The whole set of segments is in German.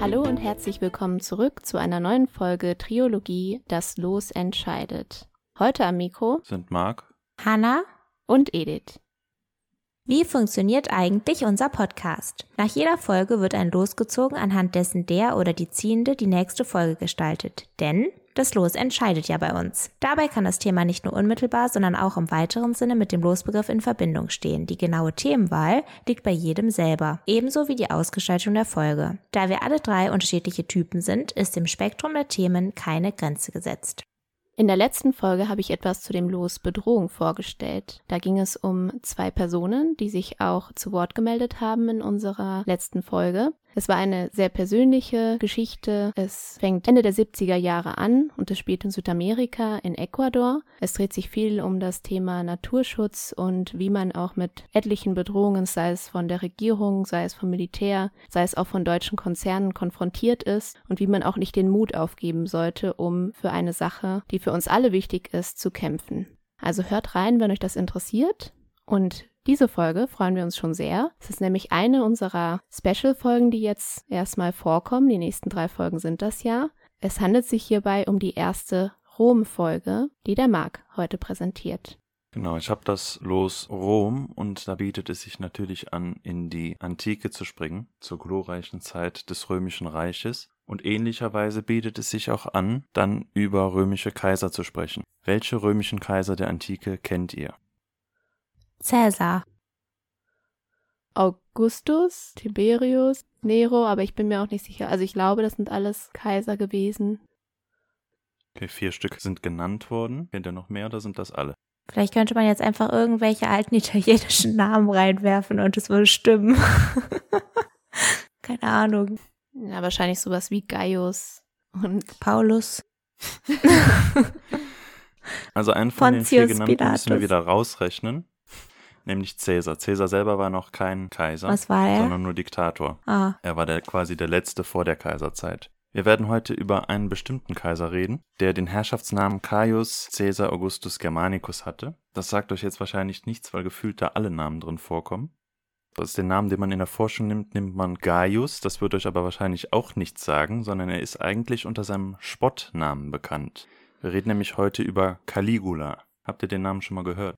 Hallo und herzlich willkommen zurück zu einer neuen Folge Triologie Das Los entscheidet. Heute am Mikro sind Marc, Hanna und Edith. Wie funktioniert eigentlich unser Podcast? Nach jeder Folge wird ein Los gezogen, anhand dessen der oder die Ziehende die nächste Folge gestaltet. Denn das Los entscheidet ja bei uns. Dabei kann das Thema nicht nur unmittelbar, sondern auch im weiteren Sinne mit dem Losbegriff in Verbindung stehen. Die genaue Themenwahl liegt bei jedem selber, ebenso wie die Ausgestaltung der Folge. Da wir alle drei unterschiedliche Typen sind, ist dem Spektrum der Themen keine Grenze gesetzt. In der letzten Folge habe ich etwas zu dem Los Bedrohung vorgestellt. Da ging es um zwei Personen, die sich auch zu Wort gemeldet haben in unserer letzten Folge. Es war eine sehr persönliche Geschichte. Es fängt Ende der 70er Jahre an und es spielt in Südamerika, in Ecuador. Es dreht sich viel um das Thema Naturschutz und wie man auch mit etlichen Bedrohungen, sei es von der Regierung, sei es vom Militär, sei es auch von deutschen Konzernen konfrontiert ist und wie man auch nicht den Mut aufgeben sollte, um für eine Sache, die für uns alle wichtig ist, zu kämpfen. Also hört rein, wenn euch das interessiert. Und diese Folge freuen wir uns schon sehr. Es ist nämlich eine unserer Special-Folgen, die jetzt erstmal vorkommen. Die nächsten drei Folgen sind das ja. Es handelt sich hierbei um die erste Rom-Folge, die der Marc heute präsentiert. Genau, ich habe das Los Rom und da bietet es sich natürlich an, in die Antike zu springen, zur glorreichen Zeit des Römischen Reiches. Und ähnlicherweise bietet es sich auch an, dann über römische Kaiser zu sprechen. Welche römischen Kaiser der Antike kennt ihr? Cäsar. Augustus, Tiberius, Nero, aber ich bin mir auch nicht sicher. Also ich glaube, das sind alles Kaiser gewesen. Okay, vier Stück sind genannt worden. Kennt ihr noch mehr oder sind das alle? Vielleicht könnte man jetzt einfach irgendwelche alten italienischen Namen reinwerfen und es würde stimmen. Keine Ahnung. Ja, wahrscheinlich sowas wie Gaius und Paulus. also einen von Pontius den vier genannten Pilatus. müssen wir wieder rausrechnen nämlich Cäsar. Cäsar selber war noch kein Kaiser, Was war er? sondern nur Diktator. Ah. Er war der, quasi der letzte vor der Kaiserzeit. Wir werden heute über einen bestimmten Kaiser reden, der den Herrschaftsnamen Caius Caesar Augustus Germanicus hatte. Das sagt euch jetzt wahrscheinlich nichts, weil gefühlt da alle Namen drin vorkommen. Das ist der Name, den man in der Forschung nimmt, nimmt man Gaius. Das wird euch aber wahrscheinlich auch nichts sagen, sondern er ist eigentlich unter seinem Spottnamen bekannt. Wir reden nämlich heute über Caligula. Habt ihr den Namen schon mal gehört?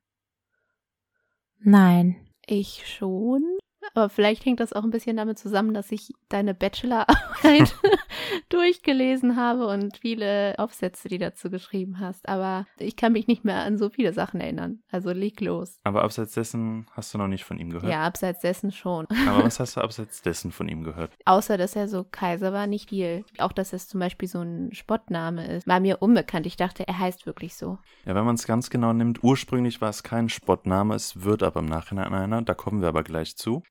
Nein. Ich schon. Aber vielleicht hängt das auch ein bisschen damit zusammen, dass ich deine Bachelorarbeit durchgelesen habe und viele Aufsätze, die dazu geschrieben hast. Aber ich kann mich nicht mehr an so viele Sachen erinnern. Also leg los. Aber abseits dessen hast du noch nicht von ihm gehört? Ja, abseits dessen schon. Aber was hast du abseits dessen von ihm gehört? Außer, dass er so Kaiser war, nicht viel. Auch, dass es zum Beispiel so ein Spottname ist. War mir unbekannt. Ich dachte, er heißt wirklich so. Ja, wenn man es ganz genau nimmt, ursprünglich war es kein Spottname, es wird aber im Nachhinein einer. Da kommen wir aber gleich zu.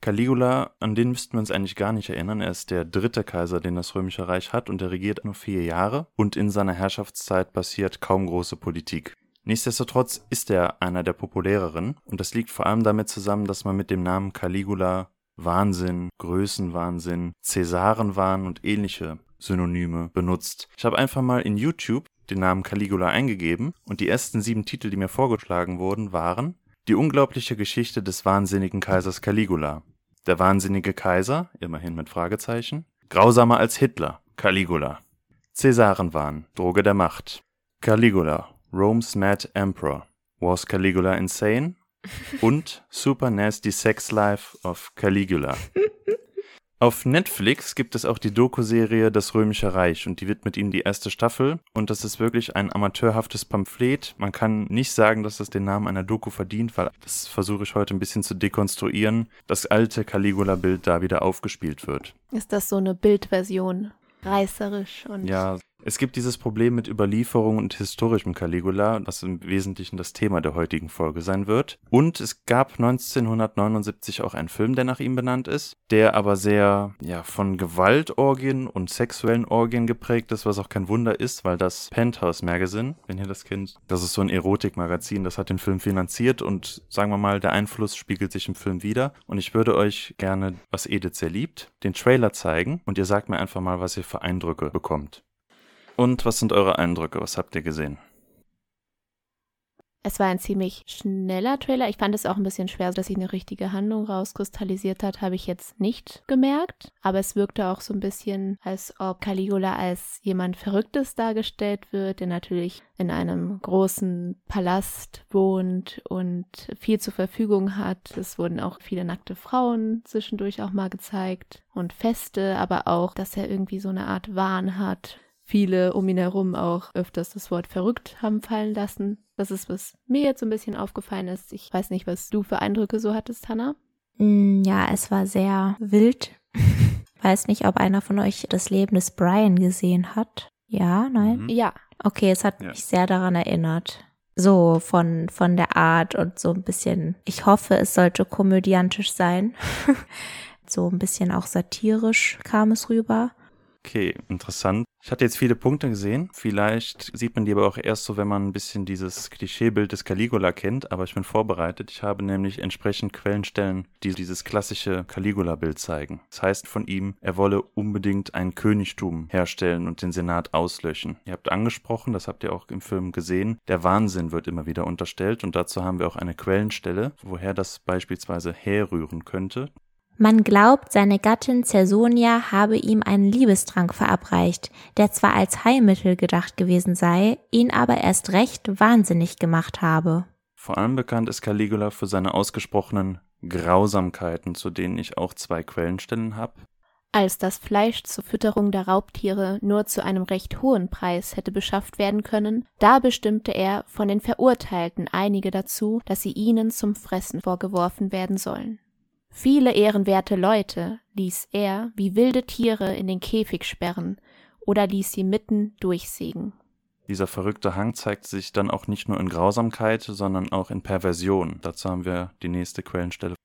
Caligula, an den müssten wir uns eigentlich gar nicht erinnern. Er ist der dritte Kaiser, den das Römische Reich hat und er regiert nur vier Jahre und in seiner Herrschaftszeit passiert kaum große Politik. Nichtsdestotrotz ist er einer der populäreren und das liegt vor allem damit zusammen, dass man mit dem Namen Caligula Wahnsinn, Größenwahnsinn, Cäsarenwahn und ähnliche Synonyme benutzt. Ich habe einfach mal in YouTube den Namen Caligula eingegeben und die ersten sieben Titel, die mir vorgeschlagen wurden, waren die unglaubliche Geschichte des wahnsinnigen Kaisers Caligula. Der wahnsinnige Kaiser, immerhin mit Fragezeichen. Grausamer als Hitler, Caligula. Cäsarenwahn, Droge der Macht. Caligula, Rome's Mad Emperor. Was Caligula insane? Und Super Nasty Sex Life of Caligula. Auf Netflix gibt es auch die Doku-Serie Das Römische Reich und die widmet ihnen die erste Staffel und das ist wirklich ein amateurhaftes Pamphlet. Man kann nicht sagen, dass das den Namen einer Doku verdient, weil das versuche ich heute ein bisschen zu dekonstruieren, das alte Caligula-Bild da wieder aufgespielt wird. Ist das so eine Bildversion? Reißerisch und. Ja, es gibt dieses Problem mit Überlieferung und historischem Caligula, das im Wesentlichen das Thema der heutigen Folge sein wird. Und es gab 1979 auch einen Film, der nach ihm benannt ist, der aber sehr ja, von Gewaltorgien und sexuellen Orgien geprägt ist, was auch kein Wunder ist, weil das Penthouse Magazine, wenn ihr das kennt, das ist so ein Erotikmagazin, das hat den Film finanziert und sagen wir mal, der Einfluss spiegelt sich im Film wieder. Und ich würde euch gerne, was Edith sehr liebt, den Trailer zeigen und ihr sagt mir einfach mal, was ihr für Eindrücke bekommt. Und was sind eure Eindrücke? Was habt ihr gesehen? Es war ein ziemlich schneller Trailer. Ich fand es auch ein bisschen schwer, dass sich eine richtige Handlung rauskristallisiert hat, habe ich jetzt nicht gemerkt. Aber es wirkte auch so ein bisschen, als ob Caligula als jemand Verrücktes dargestellt wird, der natürlich in einem großen Palast wohnt und viel zur Verfügung hat. Es wurden auch viele nackte Frauen zwischendurch auch mal gezeigt und Feste, aber auch, dass er irgendwie so eine Art Wahn hat viele um ihn herum auch öfters das Wort verrückt haben fallen lassen. Das ist, was mir jetzt so ein bisschen aufgefallen ist. Ich weiß nicht, was du für Eindrücke so hattest, Hannah. Mm, ja, es war sehr wild. weiß nicht, ob einer von euch das Leben des Brian gesehen hat. Ja, nein? Mhm. Ja. Okay, es hat ja. mich sehr daran erinnert. So von, von der Art und so ein bisschen, ich hoffe, es sollte komödiantisch sein. so ein bisschen auch satirisch kam es rüber. Okay, interessant. Ich hatte jetzt viele Punkte gesehen. Vielleicht sieht man die aber auch erst so, wenn man ein bisschen dieses Klischeebild des Caligula kennt. Aber ich bin vorbereitet. Ich habe nämlich entsprechend Quellenstellen, die dieses klassische Caligula-Bild zeigen. Das heißt von ihm, er wolle unbedingt ein Königtum herstellen und den Senat auslöschen. Ihr habt angesprochen, das habt ihr auch im Film gesehen, der Wahnsinn wird immer wieder unterstellt. Und dazu haben wir auch eine Quellenstelle, woher das beispielsweise herrühren könnte. Man glaubt, seine Gattin Cersonia habe ihm einen Liebestrank verabreicht, der zwar als Heilmittel gedacht gewesen sei, ihn aber erst recht wahnsinnig gemacht habe. Vor allem bekannt ist Caligula für seine ausgesprochenen Grausamkeiten, zu denen ich auch zwei Quellenstellen habe. Als das Fleisch zur Fütterung der Raubtiere nur zu einem recht hohen Preis hätte beschafft werden können, da bestimmte er von den Verurteilten einige dazu, dass sie ihnen zum Fressen vorgeworfen werden sollen. Viele ehrenwerte Leute ließ er wie wilde Tiere in den Käfig sperren oder ließ sie mitten durchsägen. Dieser verrückte Hang zeigt sich dann auch nicht nur in Grausamkeit, sondern auch in Perversion. Dazu haben wir die nächste Quellenstelle.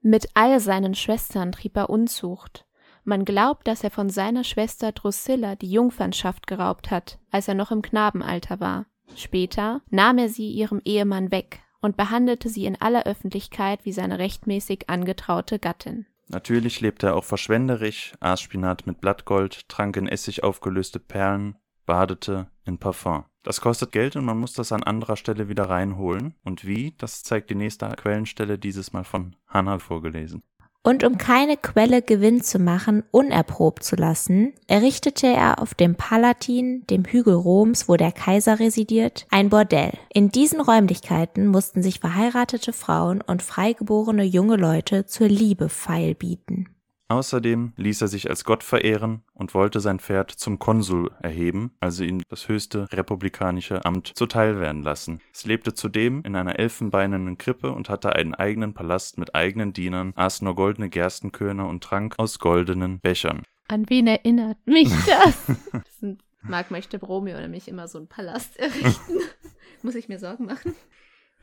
Mit all seinen Schwestern trieb er Unzucht. Man glaubt, dass er von seiner Schwester Drusilla die Jungfernschaft geraubt hat, als er noch im Knabenalter war. Später nahm er sie ihrem Ehemann weg und behandelte sie in aller Öffentlichkeit wie seine rechtmäßig angetraute Gattin. Natürlich lebte er auch verschwenderisch, aß Spinat mit Blattgold, trank in Essig aufgelöste Perlen, badete in Parfum. Das kostet Geld und man muss das an anderer Stelle wieder reinholen. Und wie, das zeigt die nächste Quellenstelle dieses Mal von Hannah vorgelesen. Und um keine Quelle Gewinn zu machen, unerprobt zu lassen, errichtete er auf dem Palatin, dem Hügel Roms, wo der Kaiser residiert, ein Bordell. In diesen Räumlichkeiten mussten sich verheiratete Frauen und freigeborene junge Leute zur Liebe feilbieten. Außerdem ließ er sich als Gott verehren und wollte sein Pferd zum Konsul erheben, also ihm das höchste republikanische Amt zuteil werden lassen. Es lebte zudem in einer elfenbeinernen Krippe und hatte einen eigenen Palast mit eigenen Dienern, aß nur goldene Gerstenkörner und trank aus goldenen Bechern. An wen erinnert mich das? das Marc möchte Romeo nämlich immer so einen Palast errichten. Muss ich mir Sorgen machen?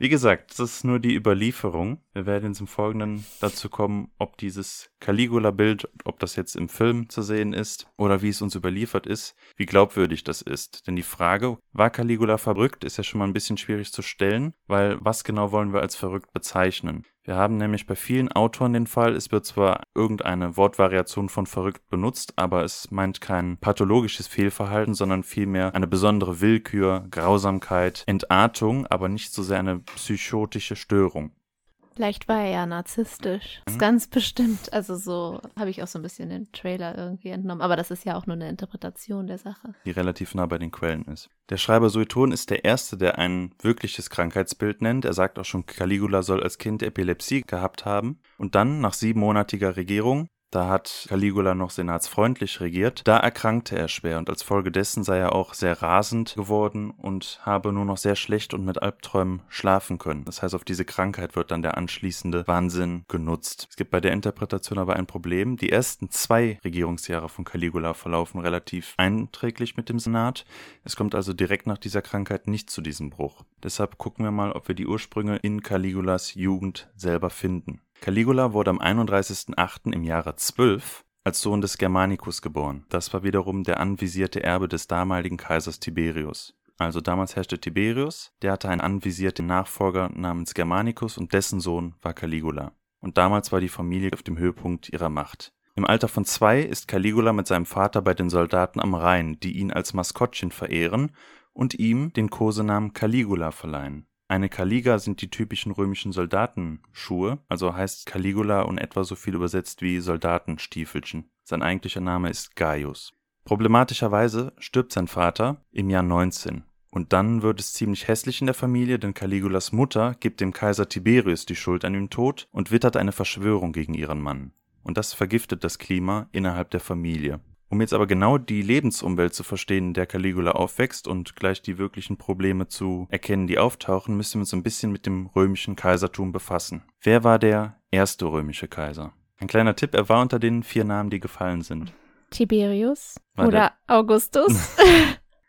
Wie gesagt, das ist nur die Überlieferung. Wir werden im Folgenden dazu kommen, ob dieses Caligula-Bild, ob das jetzt im Film zu sehen ist oder wie es uns überliefert ist, wie glaubwürdig das ist. Denn die Frage, war Caligula verrückt, ist ja schon mal ein bisschen schwierig zu stellen, weil was genau wollen wir als verrückt bezeichnen? Wir haben nämlich bei vielen Autoren den Fall, es wird zwar irgendeine Wortvariation von verrückt benutzt, aber es meint kein pathologisches Fehlverhalten, sondern vielmehr eine besondere Willkür, Grausamkeit, Entartung, aber nicht so sehr eine psychotische Störung. Vielleicht war er ja narzisstisch. Das ist mhm. ganz bestimmt. Also so habe ich auch so ein bisschen den Trailer irgendwie entnommen. Aber das ist ja auch nur eine Interpretation der Sache. Die relativ nah bei den Quellen ist. Der Schreiber Sueton ist der Erste, der ein wirkliches Krankheitsbild nennt. Er sagt auch schon, Caligula soll als Kind Epilepsie gehabt haben. Und dann, nach siebenmonatiger Regierung, da hat Caligula noch senatsfreundlich regiert. Da erkrankte er schwer und als Folge dessen sei er auch sehr rasend geworden und habe nur noch sehr schlecht und mit Albträumen schlafen können. Das heißt, auf diese Krankheit wird dann der anschließende Wahnsinn genutzt. Es gibt bei der Interpretation aber ein Problem. Die ersten zwei Regierungsjahre von Caligula verlaufen relativ einträglich mit dem Senat. Es kommt also direkt nach dieser Krankheit nicht zu diesem Bruch. Deshalb gucken wir mal, ob wir die Ursprünge in Caligulas Jugend selber finden. Caligula wurde am 31.08. im Jahre 12 als Sohn des Germanicus geboren. Das war wiederum der anvisierte Erbe des damaligen Kaisers Tiberius. Also damals herrschte Tiberius, der hatte einen anvisierten Nachfolger namens Germanicus und dessen Sohn war Caligula. Und damals war die Familie auf dem Höhepunkt ihrer Macht. Im Alter von zwei ist Caligula mit seinem Vater bei den Soldaten am Rhein, die ihn als Maskottchen verehren und ihm den Kosenamen Caligula verleihen. Eine Caliga sind die typischen römischen Soldatenschuhe, also heißt Caligula und etwa so viel übersetzt wie Soldatenstiefelchen. Sein eigentlicher Name ist Gaius. Problematischerweise stirbt sein Vater im Jahr 19. Und dann wird es ziemlich hässlich in der Familie, denn Caligulas Mutter gibt dem Kaiser Tiberius die Schuld an dem Tod und wittert eine Verschwörung gegen ihren Mann. Und das vergiftet das Klima innerhalb der Familie. Um jetzt aber genau die Lebensumwelt zu verstehen, in der Caligula aufwächst und gleich die wirklichen Probleme zu erkennen, die auftauchen, müssen wir uns ein bisschen mit dem römischen Kaisertum befassen. Wer war der erste römische Kaiser? Ein kleiner Tipp, er war unter den vier Namen, die gefallen sind. Tiberius War oder Augustus.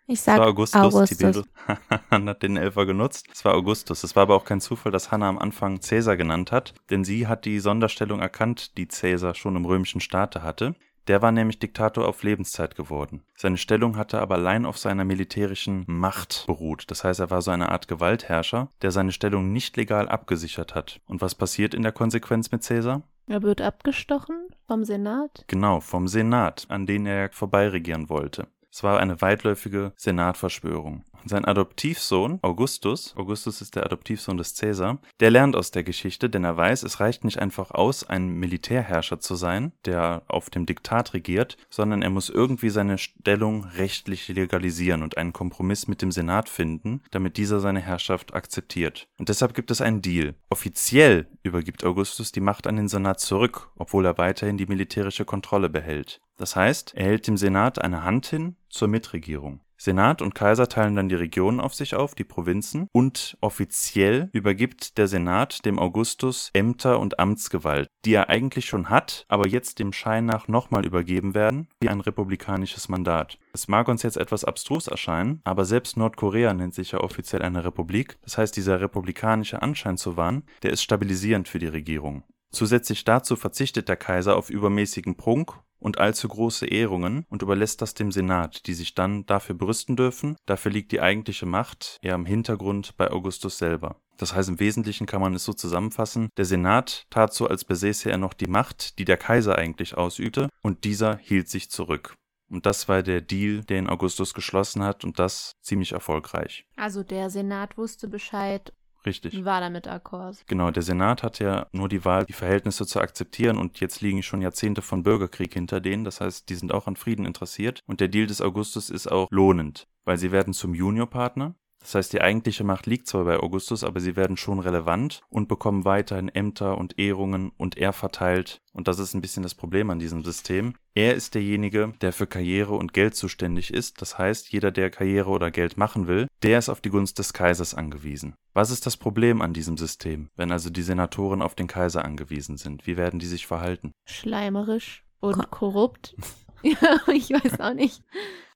Ich Es sag war Augustus, Augustus. Tiberius hat den Elfer genutzt. Es war Augustus. Es war aber auch kein Zufall, dass Hannah am Anfang Cäsar genannt hat, denn sie hat die Sonderstellung erkannt, die Cäsar schon im römischen Staate hatte. Der war nämlich Diktator auf Lebenszeit geworden. Seine Stellung hatte aber allein auf seiner militärischen Macht beruht. Das heißt, er war so eine Art Gewaltherrscher, der seine Stellung nicht legal abgesichert hat. Und was passiert in der Konsequenz mit Cäsar? er wird abgestochen vom Senat. Genau, vom Senat, an den er vorbeiregieren wollte. Es war eine weitläufige Senatverschwörung. Sein Adoptivsohn, Augustus, Augustus ist der Adoptivsohn des Cäsar, der lernt aus der Geschichte, denn er weiß, es reicht nicht einfach aus, ein Militärherrscher zu sein, der auf dem Diktat regiert, sondern er muss irgendwie seine Stellung rechtlich legalisieren und einen Kompromiss mit dem Senat finden, damit dieser seine Herrschaft akzeptiert. Und deshalb gibt es einen Deal. Offiziell übergibt Augustus die Macht an den Senat zurück, obwohl er weiterhin die militärische Kontrolle behält. Das heißt, er hält dem Senat eine Hand hin zur Mitregierung. Senat und Kaiser teilen dann die Regionen auf sich auf, die Provinzen, und offiziell übergibt der Senat dem Augustus Ämter und Amtsgewalt, die er eigentlich schon hat, aber jetzt dem Schein nach nochmal übergeben werden, wie ein republikanisches Mandat. Es mag uns jetzt etwas abstrus erscheinen, aber selbst Nordkorea nennt sich ja offiziell eine Republik, das heißt dieser republikanische Anschein zu wahren, der ist stabilisierend für die Regierung. Zusätzlich dazu verzichtet der Kaiser auf übermäßigen Prunk und allzu große Ehrungen und überlässt das dem Senat, die sich dann dafür brüsten dürfen. Dafür liegt die eigentliche Macht eher im Hintergrund bei Augustus selber. Das heißt, im Wesentlichen kann man es so zusammenfassen, der Senat tat so, als besäße er noch die Macht, die der Kaiser eigentlich ausübte, und dieser hielt sich zurück. Und das war der Deal, den Augustus geschlossen hat, und das ziemlich erfolgreich. Also der Senat wusste Bescheid Richtig. war damit akkord. Genau, der Senat hat ja nur die Wahl, die Verhältnisse zu akzeptieren und jetzt liegen schon Jahrzehnte von Bürgerkrieg hinter denen. Das heißt, die sind auch an Frieden interessiert und der Deal des Augustus ist auch lohnend, weil sie werden zum Juniorpartner. Das heißt, die eigentliche Macht liegt zwar bei Augustus, aber sie werden schon relevant und bekommen weiterhin Ämter und Ehrungen und er verteilt. Und das ist ein bisschen das Problem an diesem System. Er ist derjenige, der für Karriere und Geld zuständig ist. Das heißt, jeder, der Karriere oder Geld machen will, der ist auf die Gunst des Kaisers angewiesen. Was ist das Problem an diesem System, wenn also die Senatoren auf den Kaiser angewiesen sind? Wie werden die sich verhalten? Schleimerisch und Ko- korrupt. ja, ich weiß auch nicht.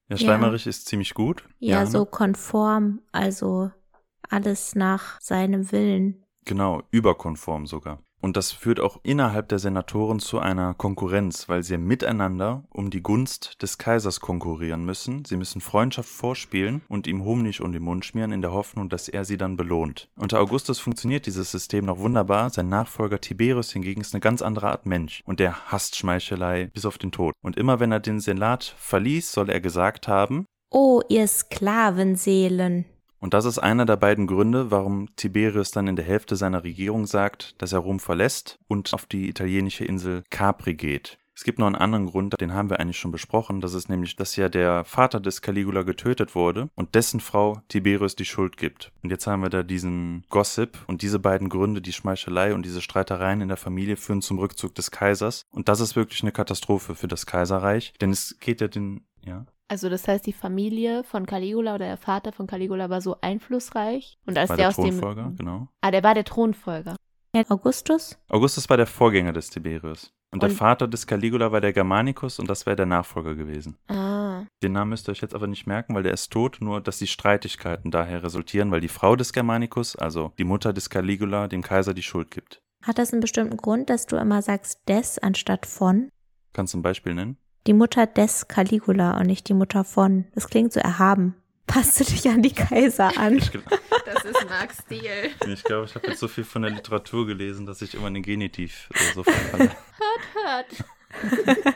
Ja, Ja. schleimerisch ist ziemlich gut. Ja, ne? so konform, also alles nach seinem Willen. Genau, überkonform sogar. Und das führt auch innerhalb der Senatoren zu einer Konkurrenz, weil sie miteinander um die Gunst des Kaisers konkurrieren müssen. Sie müssen Freundschaft vorspielen und ihm Honig um den Mund schmieren in der Hoffnung, dass er sie dann belohnt. Unter Augustus funktioniert dieses System noch wunderbar. Sein Nachfolger Tiberius hingegen ist eine ganz andere Art Mensch und der hasst Schmeichelei bis auf den Tod. Und immer wenn er den Senat verließ, soll er gesagt haben, Oh, ihr Sklavenseelen. Und das ist einer der beiden Gründe, warum Tiberius dann in der Hälfte seiner Regierung sagt, dass er Rom verlässt und auf die italienische Insel Capri geht. Es gibt noch einen anderen Grund, den haben wir eigentlich schon besprochen. Das ist nämlich, dass ja der Vater des Caligula getötet wurde und dessen Frau Tiberius die Schuld gibt. Und jetzt haben wir da diesen Gossip und diese beiden Gründe, die Schmeichelei und diese Streitereien in der Familie führen zum Rückzug des Kaisers. Und das ist wirklich eine Katastrophe für das Kaiserreich, denn es geht ja den, ja. Also das heißt, die Familie von Caligula oder der Vater von Caligula war so einflussreich. Und als War der der aus Thronfolger, dem... genau. Ah, der war der Thronfolger. Ja, Augustus? Augustus war der Vorgänger des Tiberius. Und, der Und- Vater des Caligula war der Germanicus und das wäre der Nachfolger gewesen. Ah, Den Namen müsst ihr euch jetzt aber nicht merken, weil der ist tot, nur dass die Streitigkeiten daher resultieren, weil die Frau des Germanicus, also die Mutter des Caligula, dem Kaiser die Schuld gibt. Hat das einen bestimmten Grund, dass du immer sagst des anstatt von? Kannst du ein Beispiel nennen? Die Mutter des Caligula und nicht die Mutter von. Das klingt so erhaben. Passt du dich an die Kaiser an? Das ist Max Stil. ich glaube, ich habe jetzt so viel von der Literatur gelesen, dass ich immer den Genitiv äh, so verfalle. Hört, hört.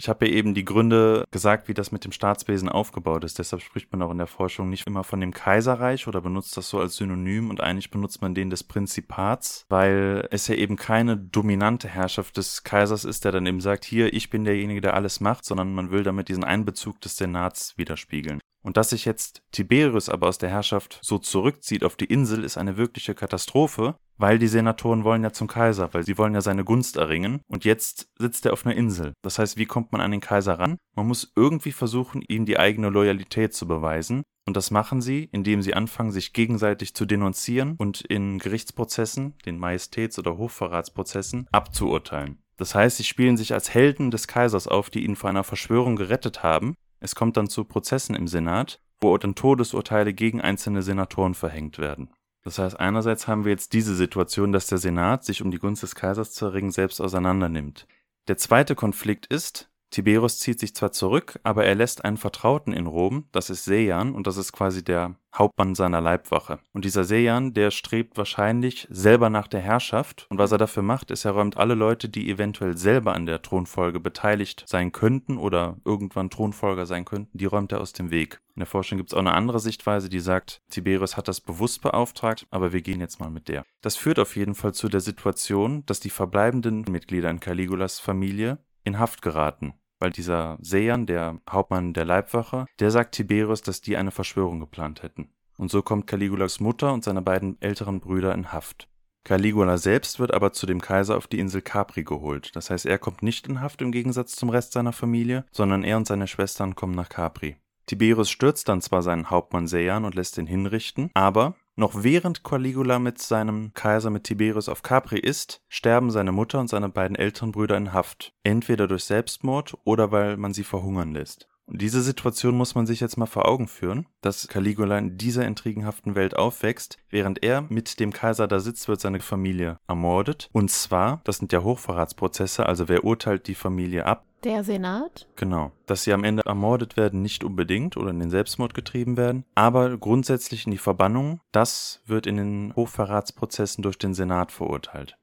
Ich habe ja eben die Gründe gesagt, wie das mit dem Staatswesen aufgebaut ist. Deshalb spricht man auch in der Forschung nicht immer von dem Kaiserreich oder benutzt das so als Synonym und eigentlich benutzt man den des Prinzipats, weil es ja eben keine dominante Herrschaft des Kaisers ist, der dann eben sagt, hier, ich bin derjenige, der alles macht, sondern man will damit diesen Einbezug des Senats widerspiegeln. Und dass sich jetzt Tiberius aber aus der Herrschaft so zurückzieht auf die Insel, ist eine wirkliche Katastrophe, weil die Senatoren wollen ja zum Kaiser, weil sie wollen ja seine Gunst erringen. Und jetzt sitzt er auf einer Insel. Das heißt, wie kommt man an den Kaiser ran? Man muss irgendwie versuchen, ihm die eigene Loyalität zu beweisen. Und das machen sie, indem sie anfangen, sich gegenseitig zu denunzieren und in Gerichtsprozessen, den Majestäts- oder Hochverratsprozessen, abzuurteilen. Das heißt, sie spielen sich als Helden des Kaisers auf, die ihn vor einer Verschwörung gerettet haben es kommt dann zu Prozessen im Senat, wo dann Todesurteile gegen einzelne Senatoren verhängt werden. Das heißt, einerseits haben wir jetzt diese Situation, dass der Senat, sich um die Gunst des Kaisers zu erringen, selbst auseinandernimmt. Der zweite Konflikt ist, Tiberius zieht sich zwar zurück, aber er lässt einen Vertrauten in Rom, das ist Sejan, und das ist quasi der Hauptmann seiner Leibwache. Und dieser Sejan, der strebt wahrscheinlich selber nach der Herrschaft, und was er dafür macht, ist, er räumt alle Leute, die eventuell selber an der Thronfolge beteiligt sein könnten oder irgendwann Thronfolger sein könnten, die räumt er aus dem Weg. In der Forschung gibt es auch eine andere Sichtweise, die sagt, Tiberius hat das bewusst beauftragt, aber wir gehen jetzt mal mit der. Das führt auf jeden Fall zu der Situation, dass die verbleibenden Mitglieder in Caligulas Familie in Haft geraten weil dieser Sejan, der Hauptmann der Leibwache, der sagt Tiberius, dass die eine Verschwörung geplant hätten. Und so kommt Caligulas Mutter und seine beiden älteren Brüder in Haft. Caligula selbst wird aber zu dem Kaiser auf die Insel Capri geholt. Das heißt, er kommt nicht in Haft im Gegensatz zum Rest seiner Familie, sondern er und seine Schwestern kommen nach Capri. Tiberius stürzt dann zwar seinen Hauptmann Sejan und lässt ihn hinrichten, aber noch während Caligula mit seinem Kaiser mit Tiberius auf Capri ist, sterben seine Mutter und seine beiden älteren Brüder in Haft, entweder durch Selbstmord oder weil man sie verhungern lässt. Und diese Situation muss man sich jetzt mal vor Augen führen, dass Caligula in dieser intrigenhaften Welt aufwächst, während er mit dem Kaiser da sitzt, wird seine Familie ermordet. Und zwar, das sind ja Hochverratsprozesse, also wer urteilt die Familie ab? Der Senat? Genau. Dass sie am Ende ermordet werden, nicht unbedingt oder in den Selbstmord getrieben werden, aber grundsätzlich in die Verbannung, das wird in den Hochverratsprozessen durch den Senat verurteilt.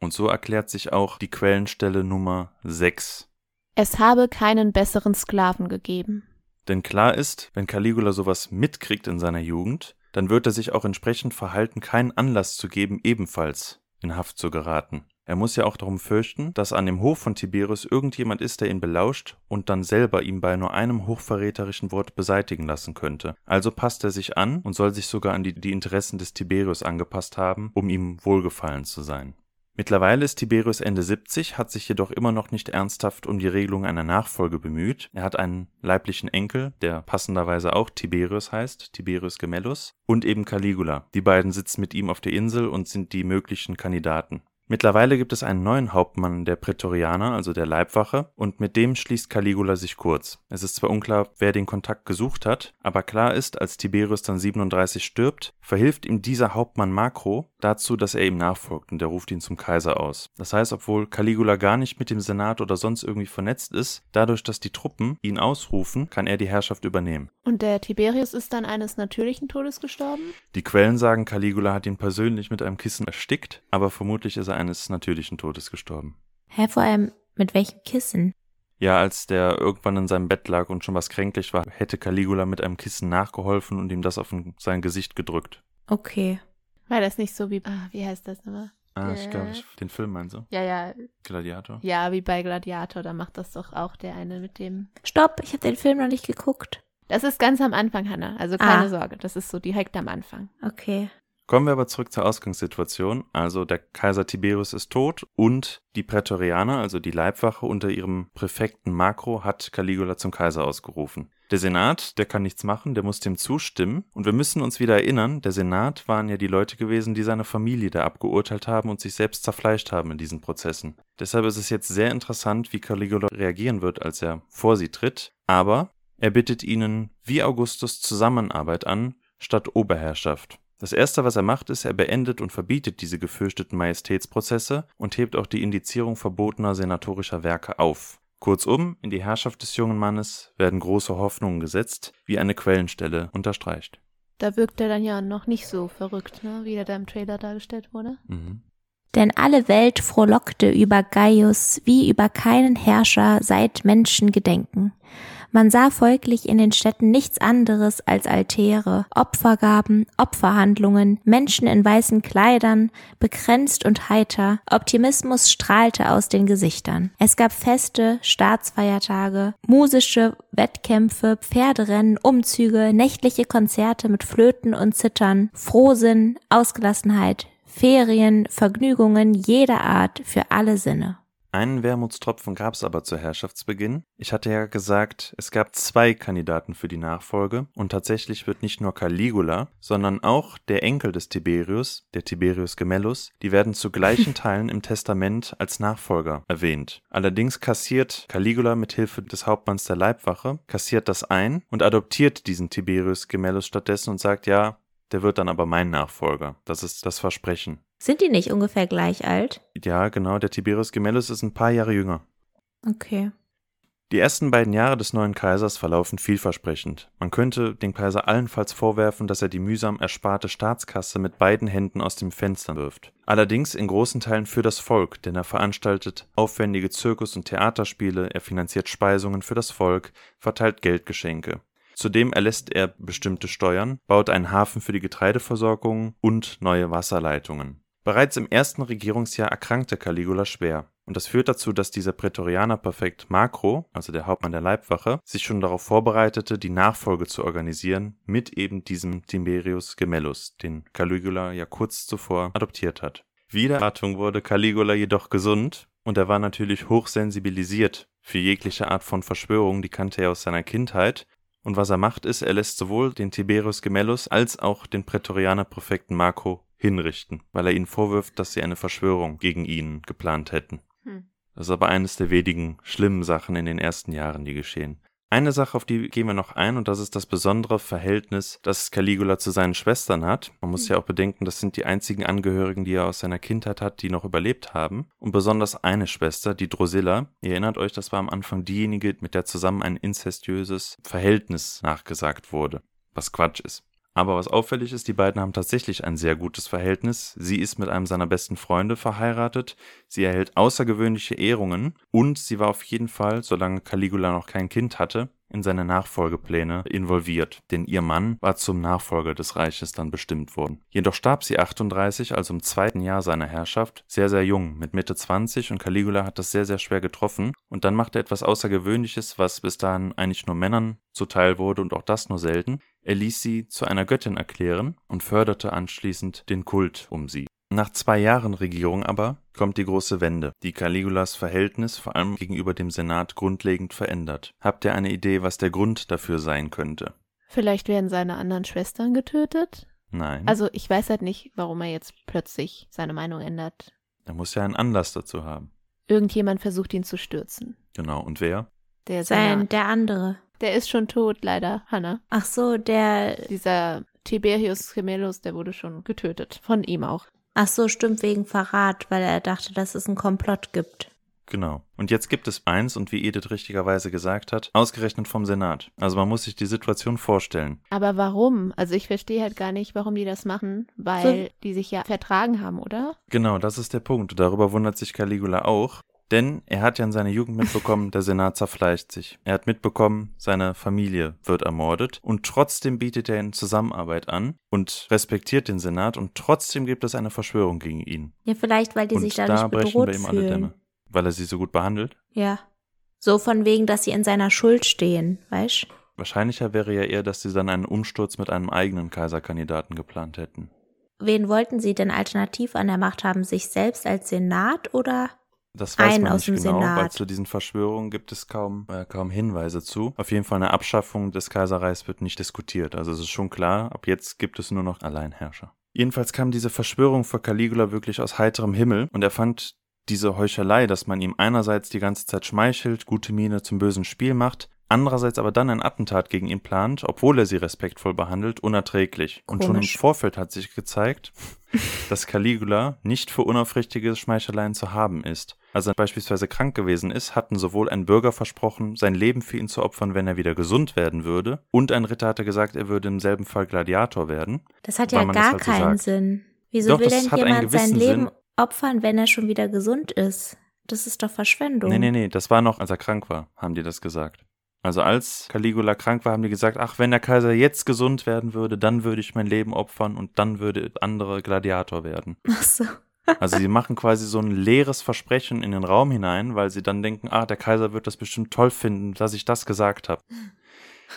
Und so erklärt sich auch die Quellenstelle Nummer 6. Es habe keinen besseren Sklaven gegeben. Denn klar ist, wenn Caligula sowas mitkriegt in seiner Jugend, dann wird er sich auch entsprechend verhalten, keinen Anlass zu geben, ebenfalls in Haft zu geraten. Er muss ja auch darum fürchten, dass an dem Hof von Tiberius irgendjemand ist, der ihn belauscht und dann selber ihn bei nur einem hochverräterischen Wort beseitigen lassen könnte. Also passt er sich an und soll sich sogar an die, die Interessen des Tiberius angepasst haben, um ihm wohlgefallen zu sein. Mittlerweile ist Tiberius Ende 70, hat sich jedoch immer noch nicht ernsthaft um die Regelung einer Nachfolge bemüht. Er hat einen leiblichen Enkel, der passenderweise auch Tiberius heißt, Tiberius Gemellus, und eben Caligula. Die beiden sitzen mit ihm auf der Insel und sind die möglichen Kandidaten. Mittlerweile gibt es einen neuen Hauptmann der Prätorianer, also der Leibwache, und mit dem schließt Caligula sich kurz. Es ist zwar unklar, wer den Kontakt gesucht hat, aber klar ist, als Tiberius dann 37 stirbt, verhilft ihm dieser Hauptmann Makro dazu, dass er ihm nachfolgt und er ruft ihn zum Kaiser aus. Das heißt, obwohl Caligula gar nicht mit dem Senat oder sonst irgendwie vernetzt ist, dadurch, dass die Truppen ihn ausrufen, kann er die Herrschaft übernehmen. Und der Tiberius ist dann eines natürlichen Todes gestorben? Die Quellen sagen, Caligula hat ihn persönlich mit einem Kissen erstickt, aber vermutlich ist er eines natürlichen Todes gestorben. Hä, vor allem mit welchem Kissen? Ja, als der irgendwann in seinem Bett lag und schon was kränklich war, hätte Caligula mit einem Kissen nachgeholfen und ihm das auf sein Gesicht gedrückt. Okay. War das nicht so wie, ah, wie heißt das nochmal? Ah, ich glaube, den Film meinst du? Ja, ja. Gladiator? Ja, wie bei Gladiator, da macht das doch auch der eine mit dem. Stopp, ich habe den Film noch nicht geguckt. Das ist ganz am Anfang, Hannah. Also keine ah. Sorge, das ist so direkt am Anfang. Okay. Kommen wir aber zurück zur Ausgangssituation. Also der Kaiser Tiberius ist tot und die Prätorianer, also die Leibwache unter ihrem Präfekten Makro, hat Caligula zum Kaiser ausgerufen. Der Senat, der kann nichts machen, der muss dem zustimmen. Und wir müssen uns wieder erinnern, der Senat waren ja die Leute gewesen, die seine Familie da abgeurteilt haben und sich selbst zerfleischt haben in diesen Prozessen. Deshalb ist es jetzt sehr interessant, wie Caligula reagieren wird, als er vor sie tritt. Aber er bittet ihnen wie Augustus Zusammenarbeit an, statt Oberherrschaft. Das Erste, was er macht, ist, er beendet und verbietet diese gefürchteten Majestätsprozesse und hebt auch die Indizierung verbotener senatorischer Werke auf. Kurzum, in die Herrschaft des jungen Mannes werden große Hoffnungen gesetzt, wie eine Quellenstelle unterstreicht. Da wirkt er dann ja noch nicht so verrückt, ne? wie er da im Trailer dargestellt wurde. Mhm. Denn alle Welt frohlockte über Gaius wie über keinen Herrscher seit Menschen gedenken. Man sah folglich in den Städten nichts anderes als Altäre, Opfergaben, Opferhandlungen, Menschen in weißen Kleidern, bekränzt und heiter, Optimismus strahlte aus den Gesichtern. Es gab Feste, Staatsfeiertage, musische Wettkämpfe, Pferderennen, Umzüge, nächtliche Konzerte mit Flöten und Zittern, Frohsinn, Ausgelassenheit, Ferien, Vergnügungen jeder Art für alle Sinne. Einen Wermutstropfen gab es aber zu Herrschaftsbeginn. Ich hatte ja gesagt, es gab zwei Kandidaten für die Nachfolge und tatsächlich wird nicht nur Caligula, sondern auch der Enkel des Tiberius, der Tiberius Gemellus, die werden zu gleichen Teilen im Testament als Nachfolger erwähnt. Allerdings kassiert Caligula mit Hilfe des Hauptmanns der Leibwache, kassiert das ein und adoptiert diesen Tiberius Gemellus stattdessen und sagt, ja, der wird dann aber mein Nachfolger. Das ist das Versprechen. Sind die nicht ungefähr gleich alt? Ja, genau, der Tiberius Gemellus ist ein paar Jahre jünger. Okay. Die ersten beiden Jahre des neuen Kaisers verlaufen vielversprechend. Man könnte dem Kaiser allenfalls vorwerfen, dass er die mühsam ersparte Staatskasse mit beiden Händen aus dem Fenster wirft. Allerdings in großen Teilen für das Volk, denn er veranstaltet aufwendige Zirkus- und Theaterspiele, er finanziert Speisungen für das Volk, verteilt Geldgeschenke. Zudem erlässt er bestimmte Steuern, baut einen Hafen für die Getreideversorgung und neue Wasserleitungen. Bereits im ersten Regierungsjahr erkrankte Caligula schwer, und das führt dazu, dass dieser Prätorianerpräfekt Makro, also der Hauptmann der Leibwache, sich schon darauf vorbereitete, die Nachfolge zu organisieren mit eben diesem Tiberius Gemellus, den Caligula ja kurz zuvor adoptiert hat. Wider Erwartung wurde Caligula jedoch gesund und er war natürlich hochsensibilisiert für jegliche Art von Verschwörung, die kannte er aus seiner Kindheit und was er macht, ist, er lässt sowohl den Tiberius Gemellus als auch den Prätorianerpräfekten Marco hinrichten, weil er ihnen vorwirft, dass sie eine Verschwörung gegen ihn geplant hätten. Hm. Das ist aber eines der wenigen schlimmen Sachen in den ersten Jahren, die geschehen. Eine Sache, auf die gehen wir noch ein, und das ist das besondere Verhältnis, das Caligula zu seinen Schwestern hat. Man muss hm. ja auch bedenken, das sind die einzigen Angehörigen, die er aus seiner Kindheit hat, die noch überlebt haben. Und besonders eine Schwester, die Drusilla. Ihr erinnert euch, das war am Anfang diejenige, mit der zusammen ein inzestiöses Verhältnis nachgesagt wurde. Was Quatsch ist. Aber was auffällig ist, die beiden haben tatsächlich ein sehr gutes Verhältnis. Sie ist mit einem seiner besten Freunde verheiratet, sie erhält außergewöhnliche Ehrungen und sie war auf jeden Fall, solange Caligula noch kein Kind hatte, in seine Nachfolgepläne involviert, denn ihr Mann war zum Nachfolger des Reiches dann bestimmt worden. Jedoch starb sie 38, also im zweiten Jahr seiner Herrschaft, sehr, sehr jung, mit Mitte 20 und Caligula hat das sehr, sehr schwer getroffen und dann machte er etwas Außergewöhnliches, was bis dahin eigentlich nur Männern zuteil wurde und auch das nur selten. Er ließ sie zu einer Göttin erklären und förderte anschließend den Kult um sie. Nach zwei Jahren Regierung aber kommt die große Wende, die Caligulas Verhältnis vor allem gegenüber dem Senat grundlegend verändert. Habt ihr eine Idee, was der Grund dafür sein könnte? Vielleicht werden seine anderen Schwestern getötet? Nein. Also ich weiß halt nicht, warum er jetzt plötzlich seine Meinung ändert. Er muss ja einen Anlass dazu haben. Irgendjemand versucht ihn zu stürzen. Genau, und wer? Der Sein, der andere. Der ist schon tot, leider, Hannah. Ach so, der. Dieser Tiberius Gemellus, der wurde schon getötet. Von ihm auch. Ach so, stimmt wegen Verrat, weil er dachte, dass es einen Komplott gibt. Genau. Und jetzt gibt es eins, und wie Edith richtigerweise gesagt hat, ausgerechnet vom Senat. Also man muss sich die Situation vorstellen. Aber warum? Also ich verstehe halt gar nicht, warum die das machen, weil so. die sich ja vertragen haben, oder? Genau, das ist der Punkt. Darüber wundert sich Caligula auch. Denn er hat ja in seiner Jugend mitbekommen, der Senat zerfleischt sich. Er hat mitbekommen, seine Familie wird ermordet und trotzdem bietet er ihnen Zusammenarbeit an und respektiert den Senat und trotzdem gibt es eine Verschwörung gegen ihn. Ja, vielleicht, weil die und sich dadurch da brechen bedroht wir ihm alle fühlen. Dämme. Weil er sie so gut behandelt? Ja. So von wegen, dass sie in seiner Schuld stehen, weißt? Wahrscheinlicher wäre ja eher, dass sie dann einen Umsturz mit einem eigenen Kaiserkandidaten geplant hätten. Wen wollten sie denn alternativ an der Macht haben? Sich selbst als Senat oder das weiß Einen man nicht genau, Senat. weil zu diesen Verschwörungen gibt es kaum, äh, kaum Hinweise zu. Auf jeden Fall eine Abschaffung des Kaiserreichs wird nicht diskutiert. Also es ist schon klar, ab jetzt gibt es nur noch Alleinherrscher. Jedenfalls kam diese Verschwörung für Caligula wirklich aus heiterem Himmel und er fand diese Heuchelei, dass man ihm einerseits die ganze Zeit schmeichelt, gute Miene zum bösen Spiel macht, andererseits aber dann ein Attentat gegen ihn plant, obwohl er sie respektvoll behandelt, unerträglich. Und schon im. Vorfeld hat sich gezeigt, dass Caligula nicht für unaufrichtige Schmeicheleien zu haben ist. Als er beispielsweise krank gewesen ist, hatten sowohl ein Bürger versprochen, sein Leben für ihn zu opfern, wenn er wieder gesund werden würde, und ein Ritter hatte gesagt, er würde im selben Fall Gladiator werden. Das hat ja gar halt so keinen sagt. Sinn. Wieso Doch, will denn jemand sein Leben Sinn. opfern, wenn er schon wieder gesund ist? Das ist doch Verschwendung. Nee, nee, nee, das war noch, als er krank war, haben die das gesagt. Also als Caligula krank war, haben die gesagt, ach, wenn der Kaiser jetzt gesund werden würde, dann würde ich mein Leben opfern und dann würde andere Gladiator werden. Ach so. Also sie machen quasi so ein leeres Versprechen in den Raum hinein, weil sie dann denken, ah, der Kaiser wird das bestimmt toll finden, dass ich das gesagt habe.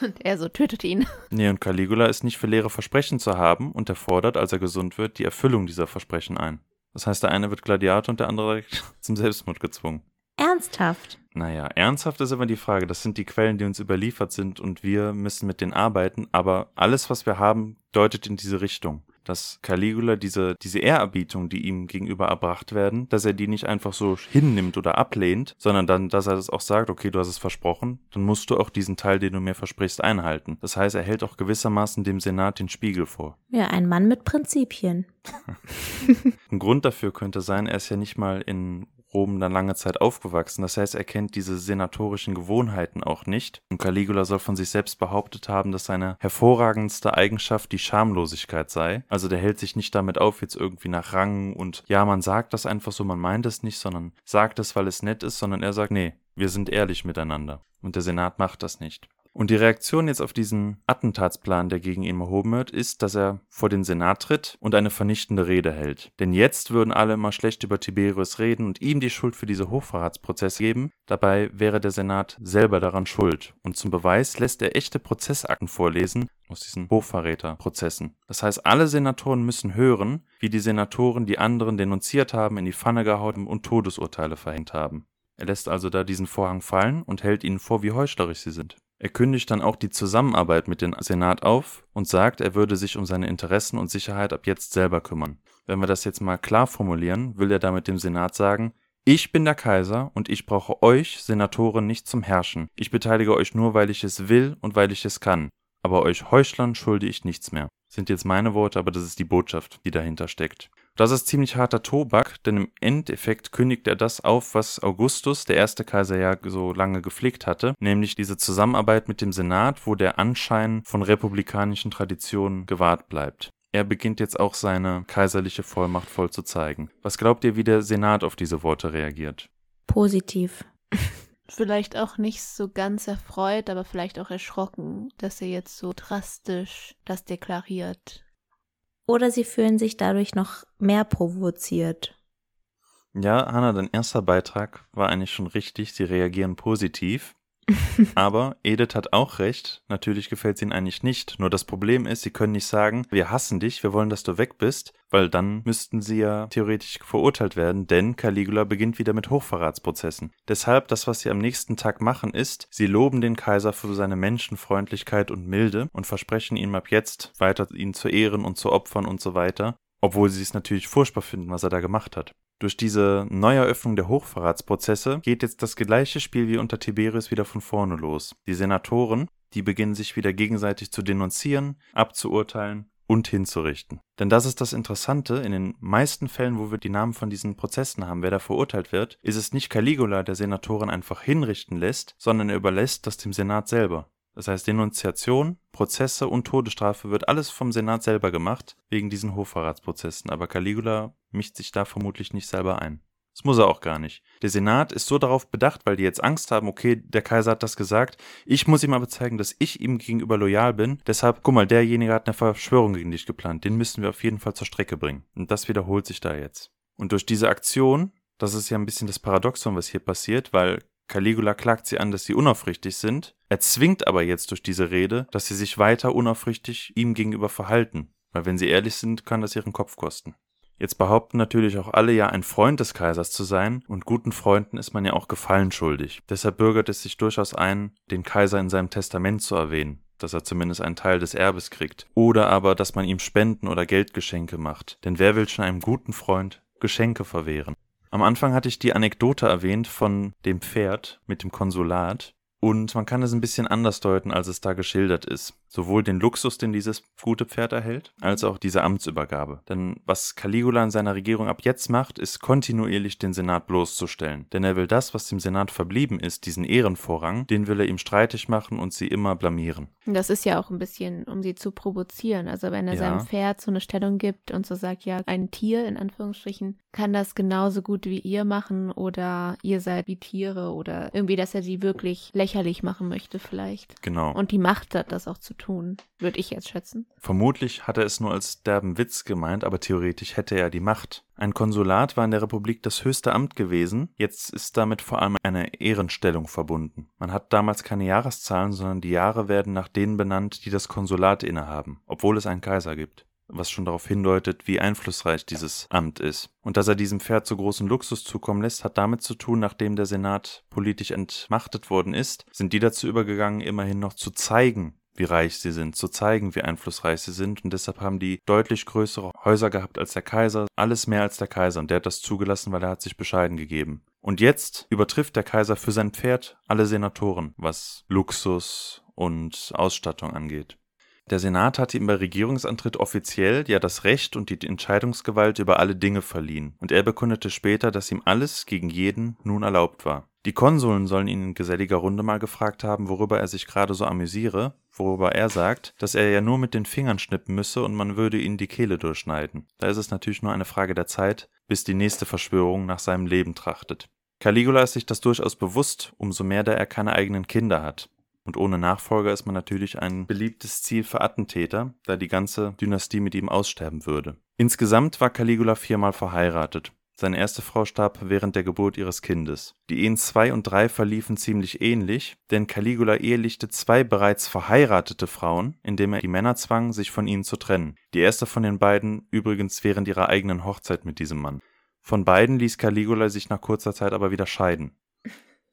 Und er so tötet ihn. Nee, und Caligula ist nicht für leere Versprechen zu haben und er fordert, als er gesund wird, die Erfüllung dieser Versprechen ein. Das heißt, der eine wird Gladiator und der andere zum Selbstmord gezwungen. Ernsthaft. Naja, ernsthaft ist immer die Frage. Das sind die Quellen, die uns überliefert sind und wir müssen mit denen arbeiten. Aber alles, was wir haben, deutet in diese Richtung. Dass Caligula diese, diese Ehrerbietung, die ihm gegenüber erbracht werden, dass er die nicht einfach so hinnimmt oder ablehnt, sondern dann, dass er das auch sagt, okay, du hast es versprochen, dann musst du auch diesen Teil, den du mir versprichst, einhalten. Das heißt, er hält auch gewissermaßen dem Senat den Spiegel vor. Ja, ein Mann mit Prinzipien. Ein Grund dafür könnte sein, er ist ja nicht mal in Rom dann lange Zeit aufgewachsen. Das heißt, er kennt diese senatorischen Gewohnheiten auch nicht. Und Caligula soll von sich selbst behauptet haben, dass seine hervorragendste Eigenschaft die Schamlosigkeit sei. Also der hält sich nicht damit auf, jetzt irgendwie nach Rang und ja, man sagt das einfach so, man meint es nicht, sondern sagt es, weil es nett ist, sondern er sagt, nee, wir sind ehrlich miteinander. Und der Senat macht das nicht. Und die Reaktion jetzt auf diesen Attentatsplan, der gegen ihn erhoben wird, ist, dass er vor den Senat tritt und eine vernichtende Rede hält. Denn jetzt würden alle immer schlecht über Tiberius reden und ihm die Schuld für diese Hochverratsprozesse geben. Dabei wäre der Senat selber daran schuld. Und zum Beweis lässt er echte Prozessakten vorlesen aus diesen Hochverräterprozessen. Das heißt, alle Senatoren müssen hören, wie die Senatoren die anderen denunziert haben, in die Pfanne gehauen und Todesurteile verhängt haben. Er lässt also da diesen Vorhang fallen und hält ihnen vor, wie heuchlerisch sie sind. Er kündigt dann auch die Zusammenarbeit mit dem Senat auf und sagt, er würde sich um seine Interessen und Sicherheit ab jetzt selber kümmern. Wenn wir das jetzt mal klar formulieren, will er damit dem Senat sagen, ich bin der Kaiser und ich brauche euch, Senatoren, nicht zum Herrschen. Ich beteilige euch nur, weil ich es will und weil ich es kann. Aber euch Heuchlern schulde ich nichts mehr. Sind jetzt meine Worte, aber das ist die Botschaft, die dahinter steckt. Das ist ziemlich harter Tobak, denn im Endeffekt kündigt er das auf, was Augustus, der erste Kaiser, ja so lange gepflegt hatte, nämlich diese Zusammenarbeit mit dem Senat, wo der Anschein von republikanischen Traditionen gewahrt bleibt. Er beginnt jetzt auch seine kaiserliche Vollmacht voll zu zeigen. Was glaubt ihr, wie der Senat auf diese Worte reagiert? Positiv. Vielleicht auch nicht so ganz erfreut, aber vielleicht auch erschrocken, dass er jetzt so drastisch das deklariert. Oder sie fühlen sich dadurch noch mehr provoziert. Ja, Hanna, dein erster Beitrag war eigentlich schon richtig. Sie reagieren positiv. Aber Edith hat auch recht. Natürlich gefällt es ihnen eigentlich nicht. Nur das Problem ist, sie können nicht sagen, wir hassen dich, wir wollen, dass du weg bist, weil dann müssten sie ja theoretisch verurteilt werden, denn Caligula beginnt wieder mit Hochverratsprozessen. Deshalb, das, was sie am nächsten Tag machen, ist, sie loben den Kaiser für seine Menschenfreundlichkeit und Milde und versprechen ihm ab jetzt weiter ihn zu ehren und zu opfern und so weiter, obwohl sie es natürlich furchtbar finden, was er da gemacht hat. Durch diese Neueröffnung der Hochverratsprozesse geht jetzt das gleiche Spiel wie unter Tiberius wieder von vorne los. Die Senatoren, die beginnen sich wieder gegenseitig zu denunzieren, abzuurteilen und hinzurichten. Denn das ist das Interessante, in den meisten Fällen, wo wir die Namen von diesen Prozessen haben, wer da verurteilt wird, ist es nicht Caligula, der Senatoren einfach hinrichten lässt, sondern er überlässt das dem Senat selber. Das heißt, Denunziation, Prozesse und Todesstrafe wird alles vom Senat selber gemacht, wegen diesen Hochverratsprozessen. Aber Caligula mischt sich da vermutlich nicht selber ein. Das muss er auch gar nicht. Der Senat ist so darauf bedacht, weil die jetzt Angst haben, okay, der Kaiser hat das gesagt, ich muss ihm aber zeigen, dass ich ihm gegenüber loyal bin. Deshalb, guck mal, derjenige hat eine Verschwörung gegen dich geplant, den müssen wir auf jeden Fall zur Strecke bringen. Und das wiederholt sich da jetzt. Und durch diese Aktion, das ist ja ein bisschen das Paradoxon, was hier passiert, weil Caligula klagt sie an, dass sie unaufrichtig sind, er zwingt aber jetzt durch diese Rede, dass sie sich weiter unaufrichtig ihm gegenüber verhalten, weil wenn sie ehrlich sind, kann das ihren Kopf kosten. Jetzt behaupten natürlich auch alle ja ein Freund des Kaisers zu sein, und guten Freunden ist man ja auch Gefallen schuldig. Deshalb bürgert es sich durchaus ein, den Kaiser in seinem Testament zu erwähnen, dass er zumindest einen Teil des Erbes kriegt, oder aber, dass man ihm Spenden oder Geldgeschenke macht, denn wer will schon einem guten Freund Geschenke verwehren? Am Anfang hatte ich die Anekdote erwähnt von dem Pferd mit dem Konsulat, und man kann es ein bisschen anders deuten, als es da geschildert ist. Sowohl den Luxus, den dieses gute Pferd erhält, als auch diese Amtsübergabe. Denn was Caligula in seiner Regierung ab jetzt macht, ist kontinuierlich den Senat bloßzustellen. Denn er will das, was dem Senat verblieben ist, diesen Ehrenvorrang, den will er ihm streitig machen und sie immer blamieren. Das ist ja auch ein bisschen, um sie zu provozieren. Also wenn er Ja. seinem Pferd so eine Stellung gibt und so sagt, ja, ein Tier in Anführungsstrichen kann das genauso gut wie ihr machen oder ihr seid wie Tiere oder irgendwie, dass er sie wirklich lächerlich machen möchte vielleicht. Genau. Und die Macht hat, das auch zu tun, würde ich jetzt schätzen. Vermutlich hat er es nur als derben Witz gemeint, aber theoretisch hätte er die Macht. Ein Konsulat war in der Republik das höchste Amt gewesen, jetzt ist damit vor allem eine Ehrenstellung verbunden. Man hat damals keine Jahreszahlen, sondern die Jahre werden nach denen benannt, die das Konsulat innehaben, obwohl es einen Kaiser gibt. Was schon darauf hindeutet, wie einflussreich dieses Amt ist. Und dass er diesem Pferd so großen Luxus zukommen lässt, hat damit zu tun, nachdem der Senat politisch entmachtet worden ist, sind die dazu übergegangen, immerhin noch zu zeigen, wie reich sie sind, zu zeigen, wie einflussreich sie sind. Und deshalb haben die deutlich größere Häuser gehabt als der Kaiser, alles mehr als der Kaiser. Und der hat das zugelassen, weil er hat sich bescheiden gegeben. Und jetzt übertrifft der Kaiser für sein Pferd alle Senatoren, was Luxus und Ausstattung angeht. Der Senat hatte ihm bei Regierungsantritt offiziell ja das Recht und die Entscheidungsgewalt über alle Dinge verliehen, und er bekundete später, dass ihm alles gegen jeden nun erlaubt war. Die Konsuln sollen ihn in geselliger Runde mal gefragt haben, worüber er sich gerade so amüsiere, worüber er sagt, dass er ja nur mit den Fingern schnippen müsse und man würde ihn die Kehle durchschneiden. Da ist es natürlich nur eine Frage der Zeit, bis die nächste Verschwörung nach seinem Leben trachtet. Caligula ist sich das durchaus bewusst, umso mehr da er keine eigenen Kinder hat. Und ohne Nachfolger ist man natürlich ein beliebtes Ziel für Attentäter, da die ganze Dynastie mit ihm aussterben würde. Insgesamt war Caligula viermal verheiratet. Seine erste Frau starb während der Geburt ihres Kindes. Die Ehen 2 und 3 verliefen ziemlich ähnlich, denn Caligula ehelichte zwei bereits verheiratete Frauen, indem er die Männer zwang, sich von ihnen zu trennen. Die erste von den beiden übrigens während ihrer eigenen Hochzeit mit diesem Mann. Von beiden ließ Caligula sich nach kurzer Zeit aber wieder scheiden.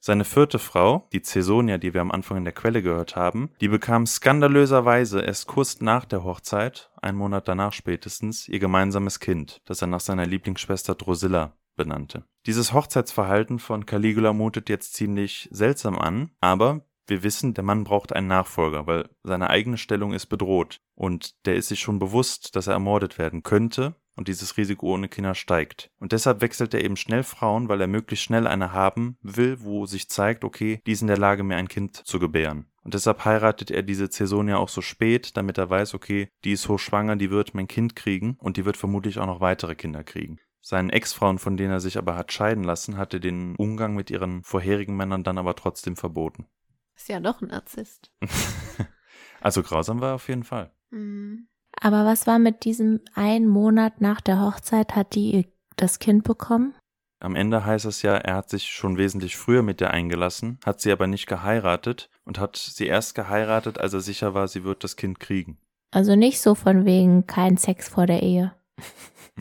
Seine vierte Frau, die Caesonia, die wir am Anfang in der Quelle gehört haben, die bekam skandalöserweise erst kurz nach der Hochzeit, einen Monat danach spätestens, ihr gemeinsames Kind, das er nach seiner Lieblingsschwester Drusilla benannte. Dieses Hochzeitsverhalten von Caligula mutet jetzt ziemlich seltsam an, aber wir wissen, der Mann braucht einen Nachfolger, weil seine eigene Stellung ist bedroht und der ist sich schon bewusst, dass er ermordet werden könnte und dieses Risiko ohne Kinder steigt. Und deshalb wechselt er eben schnell Frauen, weil er möglichst schnell eine haben will, wo sich zeigt, okay, die ist in der Lage, mir ein Kind zu gebären. Und deshalb heiratet er diese Caesonia auch so spät, damit er weiß, okay, die ist hochschwanger, die wird mein Kind kriegen und die wird vermutlich auch noch weitere Kinder kriegen. Seinen Ex-Frauen, von denen er sich aber hat scheiden lassen, hat er den Umgang mit ihren vorherigen Männern dann aber trotzdem verboten. Ist ja doch ein Narzisst. also grausam war er auf jeden Fall. Mhm. Aber was war mit diesem einen Monat nach der Hochzeit? Hat die das Kind bekommen? Am Ende heißt es ja, er hat sich schon wesentlich früher mit ihr eingelassen, hat sie aber nicht geheiratet und hat sie erst geheiratet, als er sicher war, sie wird das Kind kriegen. Also nicht so von wegen kein Sex vor der Ehe.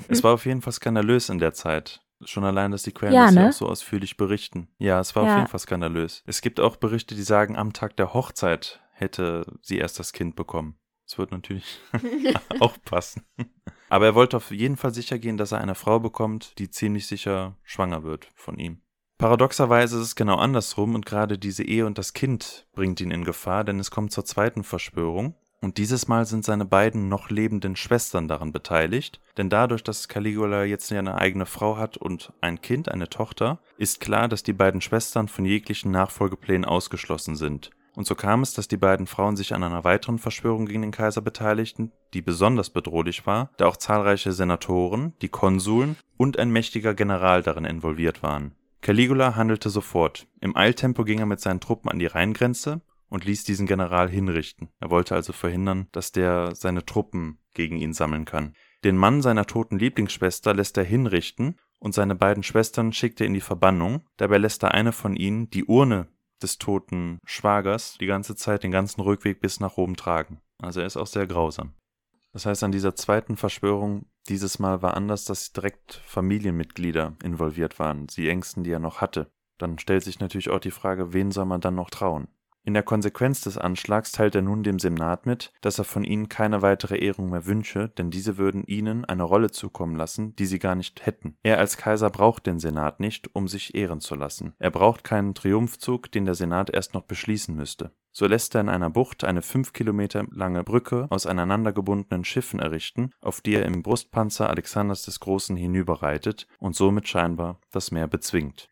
Es war auf jeden Fall skandalös in der Zeit. Schon allein, dass die Quellen Ja, das ja ne? auch so ausführlich berichten. Ja, es war auf Ja. jeden Fall skandalös. Es gibt auch Berichte, die sagen, am Tag der Hochzeit hätte sie erst das Kind bekommen. Das wird natürlich auch passen. Aber er wollte auf jeden Fall sicher gehen, dass er eine Frau bekommt, die ziemlich sicher schwanger wird von ihm. Paradoxerweise ist es genau andersrum und gerade diese Ehe und das Kind bringt ihn in Gefahr, denn es kommt zur zweiten Verschwörung. Und dieses Mal sind seine beiden noch lebenden Schwestern daran beteiligt, denn dadurch, dass Caligula jetzt eine eigene Frau hat und ein Kind, eine Tochter, ist klar, dass die beiden Schwestern von jeglichen Nachfolgeplänen ausgeschlossen sind. Und so kam es, dass die beiden Frauen sich an einer weiteren Verschwörung gegen den Kaiser beteiligten, die besonders bedrohlich war, da auch zahlreiche Senatoren, die Konsuln und ein mächtiger General darin involviert waren. Caligula handelte sofort. Im Eiltempo ging er mit seinen Truppen an die Rheingrenze und ließ diesen General hinrichten. Er wollte also verhindern, dass der seine Truppen gegen ihn sammeln kann. Den Mann seiner toten Lieblingsschwester lässt er hinrichten und seine beiden Schwestern schickt er in die Verbannung. Dabei lässt er eine von ihnen die Urne des toten Schwagers die ganze Zeit den ganzen Rückweg bis nach Rom tragen. Also er ist auch sehr grausam. Das heißt, an dieser zweiten Verschwörung dieses Mal war anders, dass direkt Familienmitglieder involviert waren, die Ängsten, die er noch hatte. Dann stellt sich natürlich auch die Frage, wen soll man dann noch trauen? In der Konsequenz des Anschlags teilt er nun dem Senat mit, dass er von ihnen keine weitere Ehrung mehr wünsche, denn diese würden ihnen eine Rolle zukommen lassen, die sie gar nicht hätten. Er als Kaiser braucht den Senat nicht, um sich ehren zu lassen. Er braucht keinen Triumphzug, den der Senat erst noch beschließen müsste. So lässt er in einer Bucht eine fünf Kilometer lange Brücke aus aneinandergebundenen Schiffen errichten, auf die er im Brustpanzer Alexanders des Großen hinüberreitet und somit scheinbar das Meer bezwingt.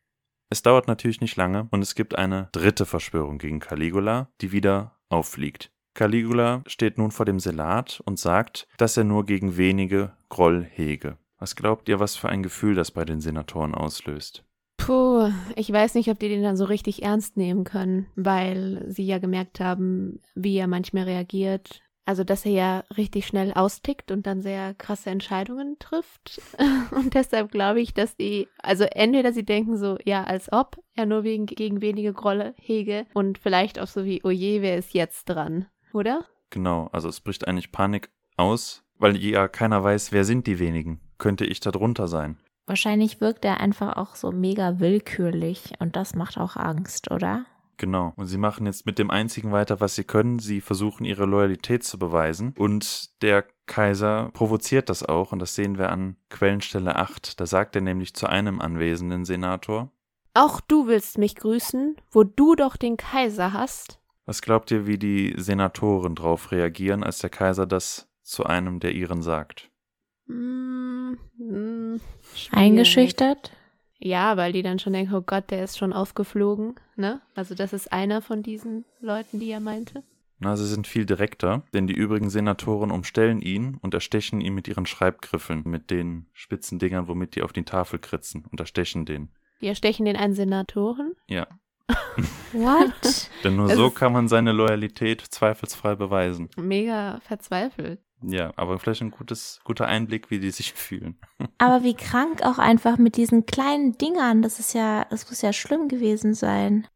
Es dauert natürlich nicht lange und es gibt eine dritte Verschwörung gegen Caligula, die wieder auffliegt. Caligula steht nun vor dem Senat und sagt, dass er nur gegen wenige Groll hege. Was glaubt ihr, was für ein Gefühl das bei den Senatoren auslöst? Puh, ich weiß nicht, ob die den dann so richtig ernst nehmen können, weil sie ja gemerkt haben, wie er manchmal reagiert, also, dass er ja richtig schnell austickt und dann sehr krasse Entscheidungen trifft. Und deshalb glaube ich, dass die, also entweder sie denken so, ja, als ob er nur wegen, gegen wenige Grolle hege und vielleicht auch so wie, oh je, wer ist jetzt dran, oder? Genau, also es bricht eigentlich Panik aus, weil ja keiner weiß, wer sind die wenigen. Könnte ich da drunter sein? Wahrscheinlich wirkt er einfach auch so mega willkürlich und das macht auch Angst, oder? Genau. Und sie machen jetzt mit dem einzigen weiter, was sie können. Sie versuchen ihre Loyalität zu beweisen. Und der Kaiser provoziert das auch. Und das sehen wir an Quellenstelle 8. Da sagt er nämlich zu einem anwesenden Senator. Auch du willst mich grüßen, wo du doch den Kaiser hast. Was glaubt ihr, wie die Senatoren darauf reagieren, als der Kaiser das zu einem der ihren sagt? Mm, mm, Eingeschüchtert? Ja, weil die dann schon denken, oh Gott, der ist schon aufgeflogen, ne? Also das ist einer von diesen Leuten, die er meinte. Na, sie sind viel direkter, denn die übrigen Senatoren umstellen ihn und erstechen ihn mit ihren Schreibgriffeln, mit den spitzen Dingern, womit die auf die Tafel kritzen und erstechen den. Die erstechen den einen Senatoren? Ja. What? denn nur Es so kann man seine Loyalität zweifelsfrei beweisen. Mega verzweifelt. Ja, aber vielleicht ein gutes, guter Einblick, wie die sich fühlen. Aber wie krank auch einfach mit diesen kleinen Dingern. Das ist ja, das muss ja schlimm gewesen sein.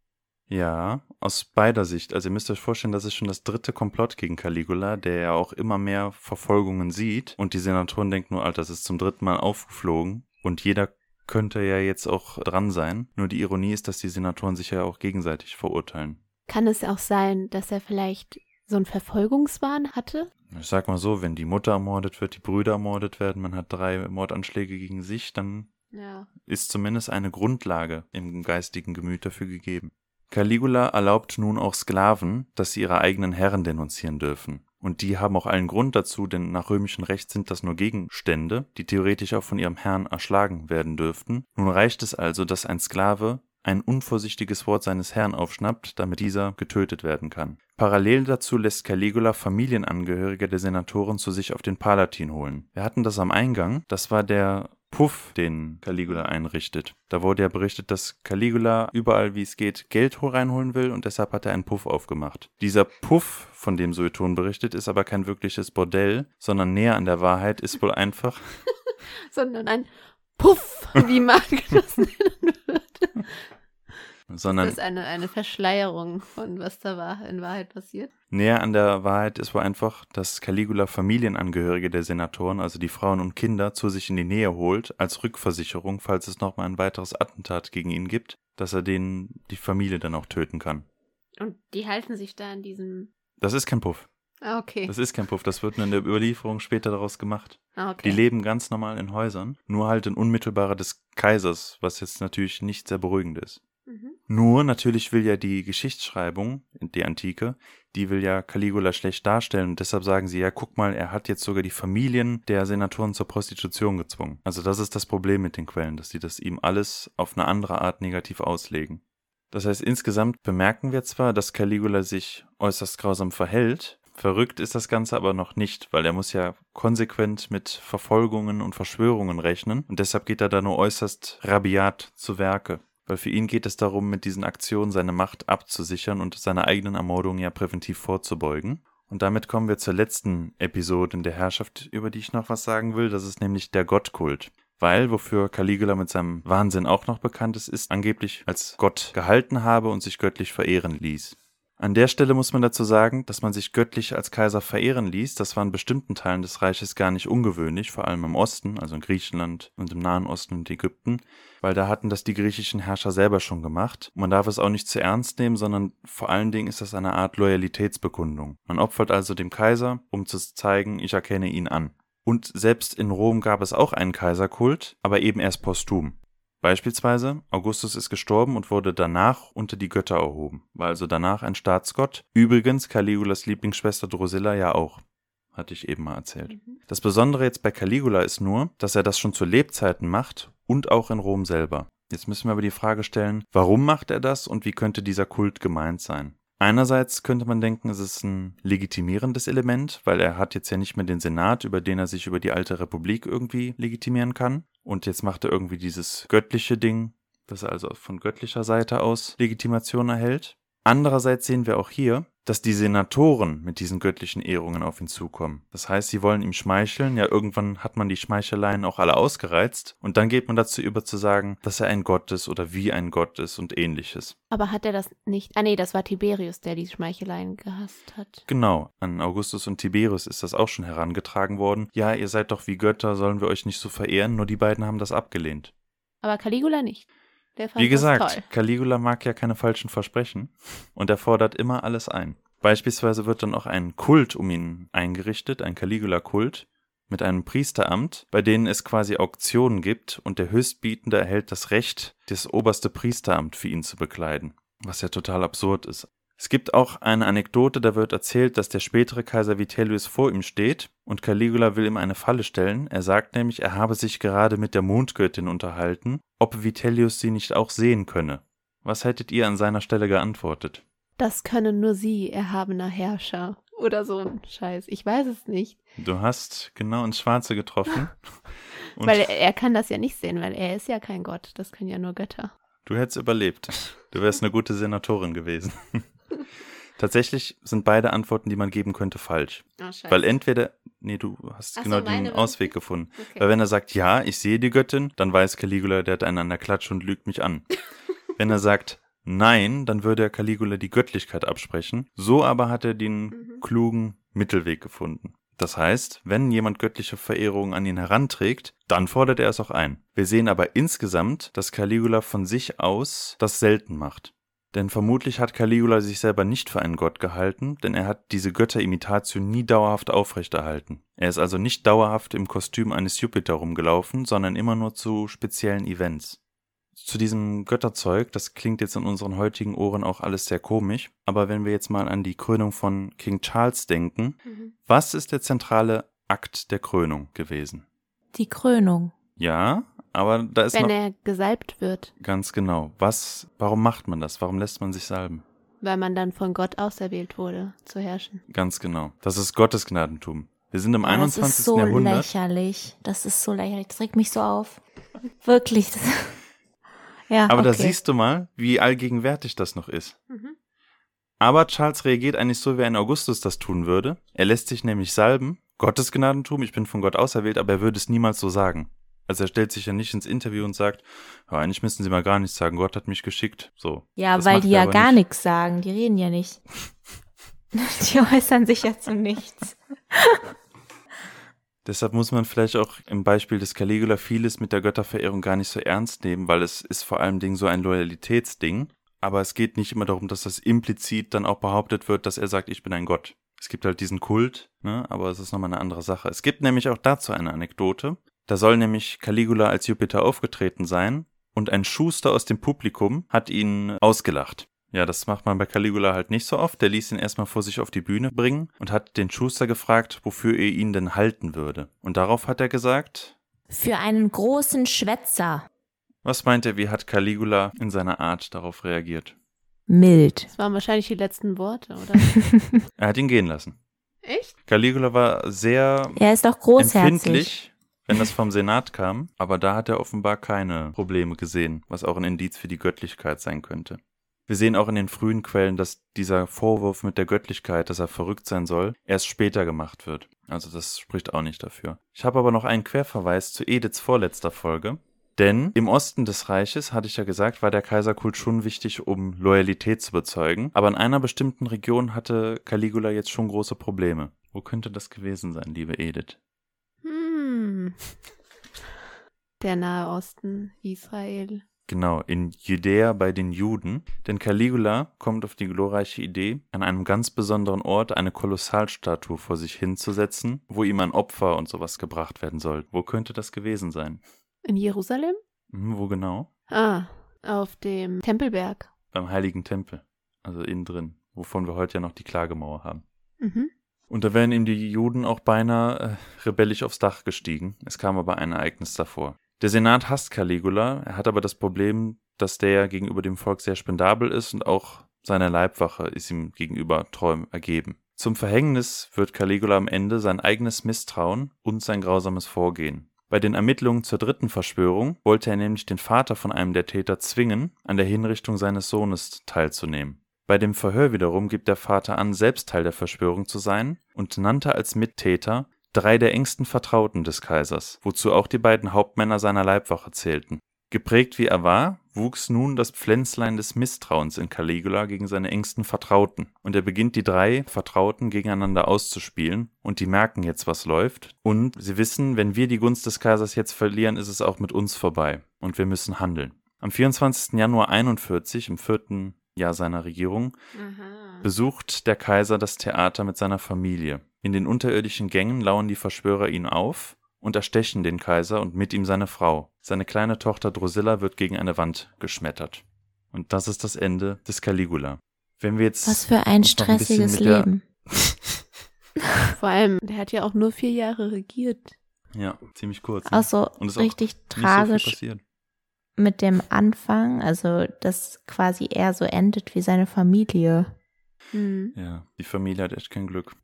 Ja, aus beider Sicht. Also ihr müsst euch vorstellen, das ist schon das dritte Komplott gegen Caligula, der ja auch immer mehr Verfolgungen sieht. Und die Senatoren denken nur, Alter, das ist zum dritten Mal aufgeflogen. Und jeder könnte ja jetzt auch dran sein. Nur die Ironie ist, dass die Senatoren sich ja auch gegenseitig verurteilen. Kann es auch sein, dass er vielleicht so einen Verfolgungswahn hatte? Ich sag mal so, wenn die Mutter ermordet wird, die Brüder ermordet werden, man hat drei Mordanschläge gegen sich, dann Ja. ist zumindest eine Grundlage im geistigen Gemüt dafür gegeben. Caligula erlaubt nun auch Sklaven, dass sie ihre eigenen Herren denunzieren dürfen. Und die haben auch allen Grund dazu, denn nach römischem Recht sind das nur Gegenstände, die theoretisch auch von ihrem Herrn erschlagen werden dürften. Nun reicht es also, dass ein Sklave ein unvorsichtiges Wort seines Herrn aufschnappt, damit dieser getötet werden kann. Parallel dazu lässt Caligula Familienangehörige der Senatoren zu sich auf den Palatin holen. Wir hatten das am Eingang, das war der Puff, den Caligula einrichtet. Da wurde ja berichtet, dass Caligula überall, wie es geht, Geld reinholen will und deshalb hat er einen Puff aufgemacht. Dieser Puff, von dem Sueton berichtet, ist aber kein wirkliches Bordell, sondern näher an der Wahrheit ist wohl einfach Sondern ein Puff, wie Mark das nennen würde. Sondern Das ist eine, eine Verschleierung von was da war, in Wahrheit passiert. Näher an der Wahrheit ist wohl einfach, dass Caligula Familienangehörige der Senatoren, also die Frauen und Kinder, zu sich in die Nähe holt, als Rückversicherung, falls es nochmal ein weiteres Attentat gegen ihn gibt, dass er denen die Familie dann auch töten kann. Und die halten sich da in diesem. Das ist kein Puff. Ah, okay. Das ist kein Puff. Das wird nur in der Überlieferung später daraus gemacht. Ah, okay. Die leben ganz normal in Häusern, nur halt in unmittelbarer des Kaisers, was jetzt natürlich nicht sehr beruhigend ist. Mhm. Nur natürlich will ja die Geschichtsschreibung, die Antike, die will ja Caligula schlecht darstellen und deshalb sagen sie, ja, guck mal, er hat jetzt sogar die Familien der Senatoren zur Prostitution gezwungen. Also das ist das Problem mit den Quellen, dass sie das ihm alles auf eine andere Art negativ auslegen. Das heißt, insgesamt bemerken wir zwar, dass Caligula sich äußerst grausam verhält, verrückt ist das Ganze aber noch nicht, weil er muss ja konsequent mit Verfolgungen und Verschwörungen rechnen und deshalb geht er da nur äußerst rabiat zu Werke. Weil für ihn geht es darum, mit diesen Aktionen seine Macht abzusichern und seine eigenen Ermordungen ja präventiv vorzubeugen. Und damit kommen wir zur letzten Episode in der Herrschaft, über die ich noch was sagen will. Das ist nämlich der Gottkult. Weil, wofür Caligula mit seinem Wahnsinn auch noch bekannt ist, ist angeblich als Gott gehalten habe und sich göttlich verehren ließ. An der Stelle muss man dazu sagen, dass man sich göttlich als Kaiser verehren ließ. Das war in bestimmten Teilen des Reiches gar nicht ungewöhnlich, vor allem im Osten, also in Griechenland und im Nahen Osten und Ägypten, weil da hatten das die griechischen Herrscher selber schon gemacht. Man darf es auch nicht zu ernst nehmen, sondern vor allen Dingen ist das eine Art Loyalitätsbekundung. Man opfert also dem Kaiser, um zu zeigen, ich erkenne ihn an. Und selbst in Rom gab es auch einen Kaiserkult, aber eben erst posthum. Beispielsweise, Augustus ist gestorben und wurde danach unter die Götter erhoben, war also danach ein Staatsgott. Übrigens Caligulas Lieblingsschwester Drusilla ja auch. Hatte ich eben mal erzählt. Mhm. Das Besondere jetzt bei Caligula ist nur, dass er das schon zu Lebzeiten macht und auch in Rom selber. Jetzt müssen wir aber die Frage stellen, warum macht er das und wie könnte dieser Kult gemeint sein? Einerseits könnte man denken, es ist ein legitimierendes Element, weil er hat jetzt ja nicht mehr den Senat, über den er sich über die alte Republik irgendwie legitimieren kann. Und jetzt macht er irgendwie dieses göttliche Ding, dass er also von göttlicher Seite aus Legitimation erhält. Andererseits sehen wir auch hier, dass die Senatoren mit diesen göttlichen Ehrungen auf ihn zukommen. Das heißt, sie wollen ihm schmeicheln. Ja, irgendwann hat man die Schmeicheleien auch alle ausgereizt. Und dann geht man dazu über zu sagen, dass er ein Gott ist oder wie ein Gott ist und ähnliches. Aber hat er das nicht? Ah nee, das war Tiberius, der die Schmeicheleien gehasst hat. Genau, an Augustus und Tiberius ist das auch schon herangetragen worden. Ja, ihr seid doch wie Götter, sollen wir euch nicht so verehren? Nur die beiden haben das abgelehnt. Aber Caligula nicht. Der fand Wie gesagt, toll. Caligula mag ja keine falschen Versprechen und er fordert immer alles ein. Beispielsweise wird dann auch ein Kult um ihn eingerichtet, ein Caligula-Kult mit einem Priesteramt, bei denen es quasi Auktionen gibt und der Höchstbietende erhält das Recht, das oberste Priesteramt für ihn zu bekleiden, was ja total absurd ist. Es gibt auch eine Anekdote, da wird erzählt, dass der spätere Kaiser Vitellius vor ihm steht und Caligula will ihm eine Falle stellen. Er sagt nämlich, er habe sich gerade mit der Mondgöttin unterhalten, ob Vitellius sie nicht auch sehen könne. Was hättet ihr an seiner Stelle geantwortet? Das können nur Sie, erhabener Herrscher. Oder so ein Scheiß. Ich weiß es nicht. Du hast genau ins Schwarze getroffen. Weil er, er kann das ja nicht sehen, weil er ist ja kein Gott. Das können ja nur Götter. du hättest überlebt. Du wärst eine gute Senatorin gewesen. Tatsächlich sind beide Antworten, die man geben könnte, falsch. Oh. Weil entweder, nee, du hast Ach so, genau meine den Ausweg gefunden. Okay. Weil wenn er sagt, ja, ich sehe die Göttin, dann weiß Caligula, der hat einen an der Klatsche und lügt mich an. wenn er sagt, nein, dann würde er Caligula die Göttlichkeit absprechen. So aber hat er den Mhm. klugen Mittelweg gefunden. Das heißt, wenn jemand göttliche Verehrung an ihn heranträgt, dann fordert er es auch ein. Wir sehen aber insgesamt, dass Caligula von sich aus das selten macht. Denn vermutlich hat Caligula sich selber nicht für einen Gott gehalten, denn er hat diese Götterimitation nie dauerhaft aufrechterhalten. Er ist also nicht dauerhaft im Kostüm eines Jupiter rumgelaufen, sondern immer nur zu speziellen Events. Zu diesem Götterzeug, das klingt jetzt in unseren heutigen Ohren auch alles sehr komisch, aber wenn wir jetzt mal an die Krönung von King Charles denken, Mhm. was ist der zentrale Akt der Krönung gewesen? Die Krönung. Ja, aber da ist Wenn noch er gesalbt wird, ganz genau. Was, warum macht man das? Warum lässt man sich salben? weil man dann von Gott auserwählt wurde, zu herrschen. Ganz genau. Das ist Gottes Gnadentum. Wir sind im das 21. ist so Jahrhundert. lächerlich. Das ist so lächerlich. Das regt mich so auf. Wirklich. Das ja, Aber da okay. siehst du mal, wie allgegenwärtig das noch ist. Mhm. Aber Charles reagiert eigentlich so, wie ein Augustus das tun würde. Er lässt sich nämlich salben. Gottes Gnadentum, ich bin von Gott auserwählt, aber er würde es niemals so sagen. Also er stellt sich ja nicht ins Interview und sagt, eigentlich müssen Sie mal gar nichts sagen, Gott hat mich geschickt. So. Ja, Das weil die ja gar nicht. nichts sagen. Die reden ja nicht. die äußern sich ja zu nichts. Deshalb muss man vielleicht auch im Beispiel des Caligula vieles mit der Götterverehrung gar nicht so ernst nehmen, weil es ist vor allem Ding so ein Loyalitätsding. Aber es geht nicht immer darum, dass das implizit dann auch behauptet wird, dass er sagt, ich bin ein Gott. Es gibt halt diesen Kult, ne? aber es ist nochmal eine andere Sache. Es gibt nämlich auch dazu eine Anekdote. Da soll nämlich Caligula als Jupiter aufgetreten sein und ein Schuster aus dem Publikum hat ihn ausgelacht. Ja, das macht man bei Caligula halt nicht so oft. Der ließ ihn erstmal vor sich auf die Bühne bringen und hat den Schuster gefragt, wofür er ihn denn halten würde. Und darauf hat er gesagt, Für einen großen Schwätzer. was meint er, wie hat Caligula in seiner Art darauf reagiert? Mild. Das waren wahrscheinlich die letzten Worte, oder? Er hat ihn gehen lassen. Echt? Caligula war sehr Er ist doch großherzig. empfindlich, wenn das vom Senat kam, aber da hat er offenbar keine Probleme gesehen, was auch ein Indiz für die Göttlichkeit sein könnte. Wir sehen auch in den frühen Quellen, dass dieser Vorwurf mit der Göttlichkeit, dass er verrückt sein soll, erst später gemacht wird. Also das spricht auch nicht dafür. Ich habe aber noch einen Querverweis zu Ediths vorletzter Folge. Denn im Osten des Reiches, hatte ich ja gesagt, war der Kaiserkult schon wichtig, um Loyalität zu bezeugen. Aber in einer bestimmten Region hatte Caligula jetzt schon große Probleme. Wo könnte das gewesen sein, liebe Edith? Der Nahe Osten, Israel. Genau, in Judäa bei den Juden. Denn Caligula kommt auf die glorreiche Idee, an einem ganz besonderen Ort eine Kolossalstatue vor sich hinzusetzen, wo ihm ein Opfer und sowas gebracht werden soll. Wo könnte das gewesen sein? In Jerusalem? Hm, wo genau? Ah, auf dem Tempelberg. Beim Heiligen Tempel. Also innen drin. Wovon wir heute ja noch die Klagemauer haben. Mhm. Und da wären ihm die Juden auch beinahe äh, rebellisch aufs Dach gestiegen. Es kam aber ein Ereignis davor. Der Senat hasst Caligula, er hat aber das Problem, dass der gegenüber dem Volk sehr spendabel ist und auch seine Leibwache ist ihm gegenüber treu ergeben. Zum Verhängnis wird Caligula am Ende sein eigenes Misstrauen und sein grausames Vorgehen. Bei den Ermittlungen zur dritten Verschwörung wollte er nämlich den Vater von einem der Täter zwingen, an der Hinrichtung seines Sohnes teilzunehmen. Bei dem Verhör wiederum gibt der Vater an, selbst Teil der Verschwörung zu sein und nannte als Mittäter drei der engsten Vertrauten des Kaisers, wozu auch die beiden Hauptmänner seiner Leibwache zählten. Geprägt wie er war, wuchs nun das Pflänzlein des Misstrauens in Caligula gegen seine engsten Vertrauten, und er beginnt die drei Vertrauten gegeneinander auszuspielen, und die merken jetzt, was läuft, und sie wissen, wenn wir die Gunst des Kaisers jetzt verlieren, ist es auch mit uns vorbei, und wir müssen handeln. Am 24. Januar 41, im vierten Jahr seiner Regierung, Aha. besucht der Kaiser das Theater mit seiner Familie. In den unterirdischen Gängen lauern die Verschwörer ihn auf und erstechen den Kaiser und mit ihm seine Frau. Seine kleine Tochter Drusilla wird gegen eine Wand geschmettert. Und das ist das Ende des Caligula. Wenn wir jetzt Was für ein ein stressiges der- Leben. Vor allem, der hat ja auch nur vier Jahre regiert. Ja, ziemlich kurz. ne? Auch so Und ist auch richtig Nicht so viel tragisch passiert. Mit dem Anfang, also dass quasi er so endet wie seine Familie. Hm. Ja, die Familie hat echt kein Glück.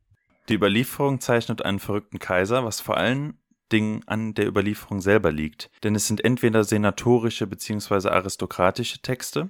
Die Überlieferung zeichnet einen verrückten Kaiser, was vor allen Dingen an der Überlieferung selber liegt. Denn es sind entweder senatorische bzw. aristokratische Texte.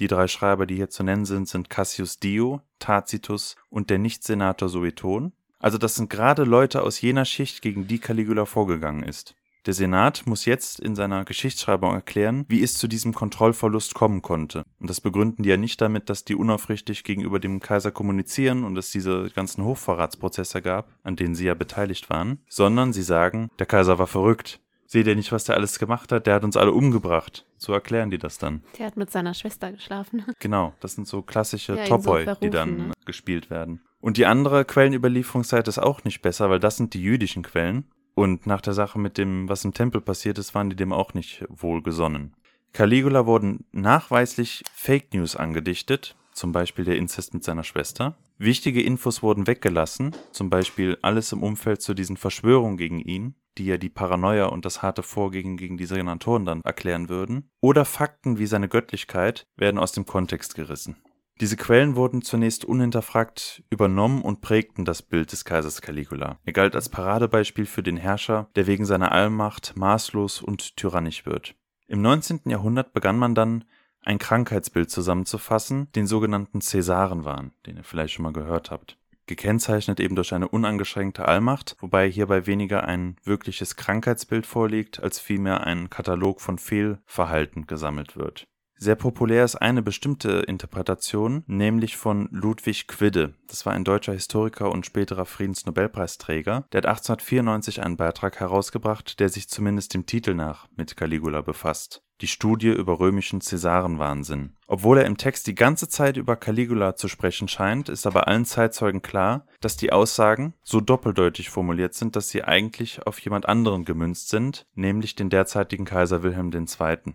Die drei Schreiber, die hier zu nennen sind, sind Cassius Dio, Tacitus und der Nicht-Senator Sueton. Also das sind gerade Leute aus jener Schicht, gegen die Caligula vorgegangen ist. Der Senat muss jetzt in seiner Geschichtsschreibung erklären, wie es zu diesem Kontrollverlust kommen konnte. Und das begründen die ja nicht damit, dass die unaufrichtig gegenüber dem Kaiser kommunizieren und es diese ganzen Hochverratsprozesse gab, an denen sie ja beteiligt waren, sondern sie sagen, der Kaiser war verrückt. Seht ihr nicht, was der alles gemacht hat? Der hat uns alle umgebracht. So erklären die das dann. Der hat mit seiner Schwester geschlafen. Genau, das sind so klassische Ja, ihn so Topoi, die dann ne? gespielt werden. Und die andere Quellenüberlieferungsseite ist auch nicht besser, weil das sind die jüdischen Quellen. Und nach der Sache mit dem, was im Tempel passiert ist, waren die dem auch nicht wohlgesonnen. Caligula wurden nachweislich Fake News angedichtet, zum Beispiel der Inzest mit seiner Schwester. Wichtige Infos wurden weggelassen, zum Beispiel alles im Umfeld zu diesen Verschwörungen gegen ihn, die ja die Paranoia und das harte Vorgehen gegen die Senatoren dann erklären würden. Oder Fakten wie seine Göttlichkeit werden aus dem Kontext gerissen. Diese Quellen wurden zunächst unhinterfragt übernommen und prägten das Bild des Kaisers Caligula. Er galt als Paradebeispiel für den Herrscher, der wegen seiner Allmacht maßlos und tyrannisch wird. Im 19. Jahrhundert begann man dann, ein Krankheitsbild zusammenzufassen, den sogenannten Cäsarenwahn, den ihr vielleicht schon mal gehört habt. Gekennzeichnet eben durch eine unangeschränkte Allmacht, wobei hierbei weniger ein wirkliches Krankheitsbild vorliegt, als vielmehr ein Katalog von Fehlverhalten gesammelt wird. Sehr populär ist eine bestimmte Interpretation, nämlich von Ludwig Quidde. Das war ein deutscher Historiker und späterer Friedensnobelpreisträger. Der hat 1894 einen Beitrag herausgebracht, der sich zumindest dem Titel nach mit Caligula befasst. Die Studie über römischen Cäsarenwahnsinn. Obwohl er im Text die ganze Zeit über Caligula zu sprechen scheint, ist aber allen Zeitzeugen klar, dass die Aussagen so doppeldeutig formuliert sind, dass sie eigentlich auf jemand anderen gemünzt sind, nämlich den derzeitigen Kaiser Wilhelm II.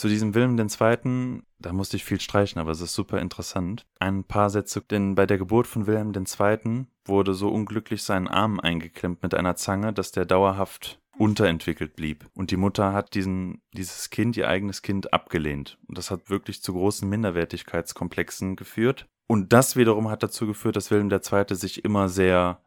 Zu diesem Wilhelm II., da musste ich viel streichen, aber es ist super interessant. Ein paar Sätze, denn bei der Geburt von Wilhelm II. wurde so unglücklich sein Arm eingeklemmt mit einer Zange, dass der dauerhaft unterentwickelt blieb. Und die Mutter hat diesen, dieses Kind, ihr eigenes Kind, abgelehnt. Und das hat wirklich zu großen Minderwertigkeitskomplexen geführt. Und das wiederum hat dazu geführt, dass Wilhelm II. sich immer sehr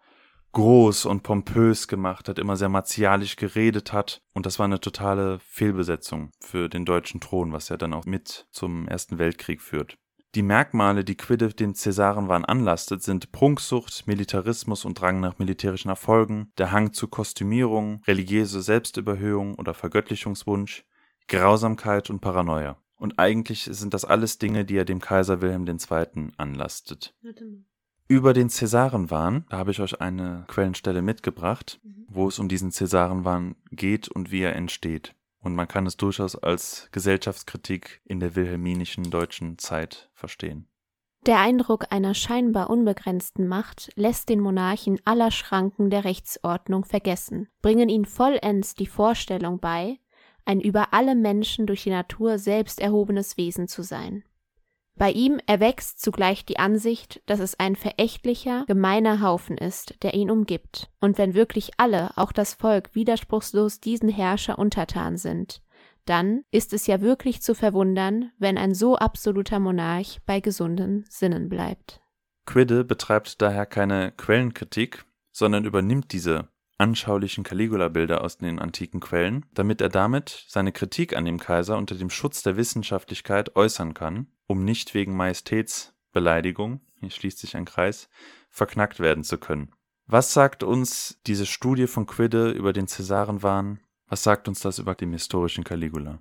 groß und pompös gemacht hat, immer sehr martialisch geredet hat. Und das war eine totale Fehlbesetzung für den deutschen Thron, was ja dann auch mit zum Ersten Weltkrieg führt. Die Merkmale, die Quidde den Cäsarenwahn anlastet, sind Prunksucht, Militarismus und Drang nach militärischen Erfolgen, der Hang zu Kostümierung, religiöse Selbstüberhöhung oder Vergöttlichungswunsch, Grausamkeit und Paranoia. Und eigentlich sind das alles Dinge, die er dem Kaiser Wilhelm II. anlastet. Über den Cäsarenwahn, da habe ich euch eine Quellenstelle mitgebracht, mhm. wo es um diesen Cäsarenwahn geht und wie er entsteht. Und man kann es durchaus als Gesellschaftskritik in der wilhelminischen deutschen Zeit verstehen. Der Eindruck einer scheinbar unbegrenzten Macht lässt den Monarchen aller Schranken der Rechtsordnung vergessen, bringen ihn vollends die Vorstellung bei, ein über alle Menschen durch die Natur selbst erhobenes Wesen zu sein. Bei ihm erwächst zugleich die Ansicht, dass es ein verächtlicher, gemeiner Haufen ist, der ihn umgibt, und wenn wirklich alle, auch das Volk, widerspruchslos diesen Herrscher untertan sind, dann ist es ja wirklich zu verwundern, wenn ein so absoluter Monarch bei gesunden Sinnen bleibt. Quidde betreibt daher keine Quellenkritik, sondern übernimmt diese anschaulichen Caligula-Bilder aus den antiken Quellen, damit er damit seine Kritik an dem Kaiser unter dem Schutz der Wissenschaftlichkeit äußern kann, um nicht wegen Majestätsbeleidigung, hier schließt sich ein Kreis, verknackt werden zu können. Was sagt uns diese Studie von Quidde über den Cäsarenwahn? Was sagt uns das über den historischen Caligula?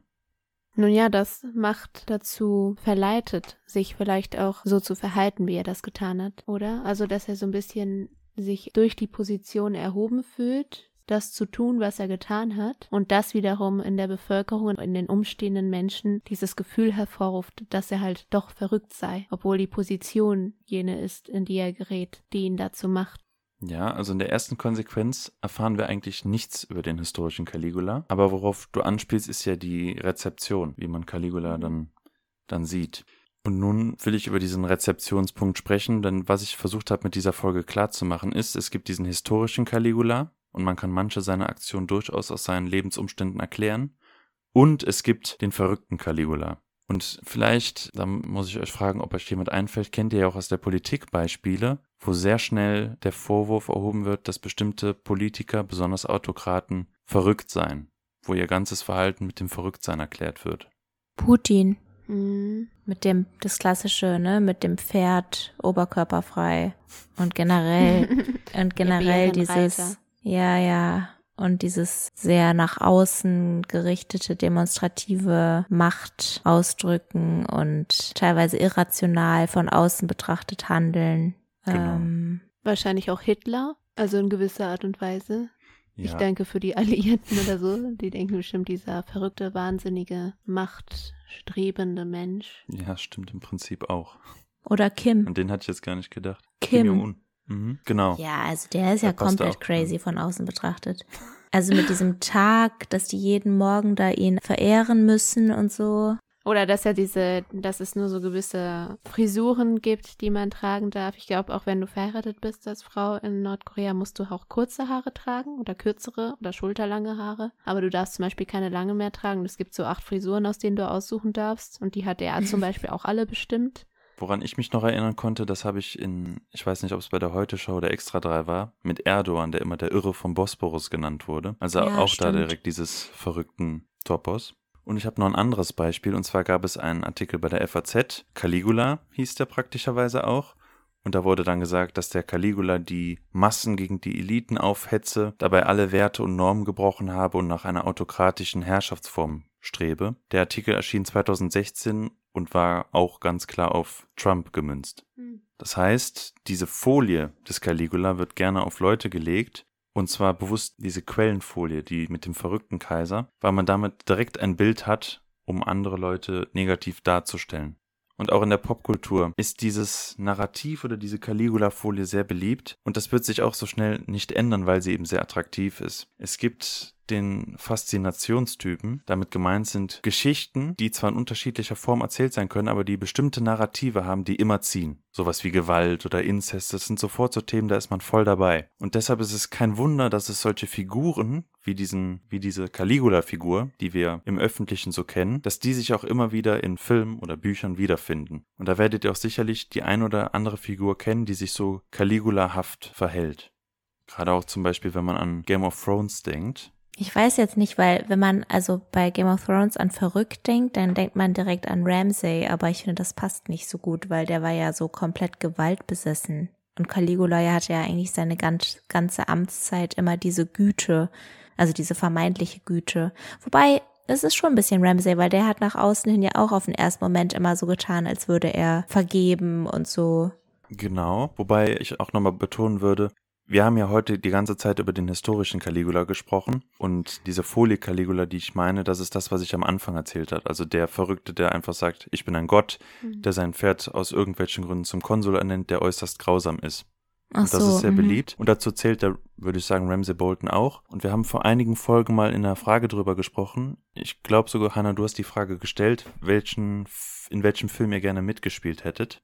Nun ja, das macht dazu verleitet, sich vielleicht auch so zu verhalten, wie er das getan hat, oder? Also, dass er so ein bisschen sich durch die Position erhoben fühlt, das zu tun, was er getan hat, und das wiederum in der Bevölkerung und in den umstehenden Menschen dieses Gefühl hervorruft, dass er halt doch verrückt sei, obwohl die Position jene ist, in die er gerät, die ihn dazu macht. Ja, also in der ersten Konsequenz erfahren wir eigentlich nichts über den historischen Caligula, aber worauf du anspielst, ist ja die Rezeption, wie man Caligula dann, dann sieht. Und nun will ich über diesen Rezeptionspunkt sprechen, denn was ich versucht habe mit dieser Folge klarzumachen ist, es gibt diesen historischen Caligula und man kann manche seiner Aktionen durchaus aus seinen Lebensumständen erklären und es gibt den verrückten Caligula. Und vielleicht, da muss ich euch fragen, ob euch jemand einfällt, kennt ihr ja auch aus der Politik Beispiele, wo sehr schnell der Vorwurf erhoben wird, dass bestimmte Politiker, besonders Autokraten, verrückt seien, wo ihr ganzes Verhalten mit dem Verrücktsein erklärt wird. Putin. Mhm. Mit dem, das klassische, ne, mit dem Pferd oberkörperfrei und generell, und generell dieses, ja, ja, und dieses sehr nach außen gerichtete, demonstrative Macht ausdrücken und teilweise irrational von außen betrachtet handeln. Genau. Ähm, Wahrscheinlich auch Hitler, also in gewisser Art und Weise. Ja. Ich denke für die Alliierten oder so, die denken bestimmt dieser verrückte, wahnsinnige, machtstrebende Mensch. Ja, stimmt im Prinzip auch. Oder Kim. Und den hatte ich jetzt gar nicht gedacht. Kim. Kim Jong-un. Mhm, genau. Ja, also der ist der ja komplett crazy von außen betrachtet. Also mit diesem Tag, dass die jeden Morgen da ihn verehren müssen und so. Oder dass er diese, dass es nur so gewisse Frisuren gibt, die man tragen darf. Ich glaube, auch wenn du verheiratet bist als Frau in Nordkorea, musst du auch kurze Haare tragen oder kürzere oder schulterlange Haare. Aber du darfst zum Beispiel keine lange mehr tragen. Es gibt so acht Frisuren, aus denen du aussuchen darfst. Und die hat er zum Beispiel auch alle bestimmt. Woran ich mich noch erinnern konnte, das habe ich in, ich weiß nicht, ob es bei der Heute-Show oder Extra 3 war, mit Erdogan, der immer der Irre vom Bosporus genannt wurde. Also ja, auch stimmt. da direkt dieses verrückten Topos. Und ich habe noch ein anderes Beispiel, und zwar gab es einen Artikel bei der FAZ, Caligula hieß der praktischerweise auch. Und da wurde dann gesagt, dass der Caligula die Massen gegen die Eliten aufhetze, dabei alle Werte und Normen gebrochen habe und nach einer autokratischen Herrschaftsform strebe. Der Artikel erschien 2016 und war auch ganz klar auf Trump gemünzt. Hm. Das heißt, diese Folie des Caligula wird gerne auf Leute gelegt, und zwar bewusst diese Quellenfolie, die mit dem verrückten Kaiser, weil man damit direkt ein Bild hat, um andere Leute negativ darzustellen. Und auch in der Popkultur ist dieses Narrativ oder diese Caligula-Folie sehr beliebt und das wird sich auch so schnell nicht ändern, weil sie eben sehr attraktiv ist. Es gibt den Faszinationstypen. Damit gemeint sind Geschichten, die zwar in unterschiedlicher Form erzählt sein können, aber die bestimmte Narrative haben, die immer ziehen. Sowas wie Gewalt oder Inzest, das sind sofort so Themen, da ist man voll dabei. Und deshalb ist es kein Wunder, dass es solche Figuren wie diesen, wie diese Caligula-Figur, die wir im Öffentlichen so kennen, dass die sich auch immer wieder in Filmen oder Büchern wiederfinden. Und da werdet ihr auch sicherlich die ein oder andere Figur kennen, die sich so Caligula-haft verhält. Gerade auch zum Beispiel, wenn man an Game of Thrones denkt, ich weiß jetzt nicht, weil wenn man also bei Game of Thrones an verrückt denkt, dann denkt man direkt an Ramsay, aber ich finde, das passt nicht so gut, weil der war ja so komplett gewaltbesessen. Und Caligula ja hatte ja eigentlich seine ganze Amtszeit immer diese Güte, also diese vermeintliche Güte. Wobei, es ist schon ein bisschen Ramsay, weil der hat nach außen hin ja auch auf den ersten Moment immer so getan, als würde er vergeben und so. Genau, wobei ich auch nochmal betonen würde, wir haben ja heute die ganze Zeit über den historischen Caligula gesprochen und diese Folie Caligula, die ich meine, das ist das, was ich am Anfang erzählt habe. Also der Verrückte, der einfach sagt, ich bin ein Gott, Mhm. der sein Pferd aus irgendwelchen Gründen zum Konsul ernennt, der äußerst grausam ist. Ach Und das so, ist sehr mhm. beliebt. Und dazu zählt der, würde ich sagen, Ramsey Bolton auch. Und wir haben vor einigen Folgen mal in einer Frage drüber gesprochen. Ich glaube sogar, Hannah, du hast die Frage gestellt, welchen, in welchem Film ihr gerne mitgespielt hättet.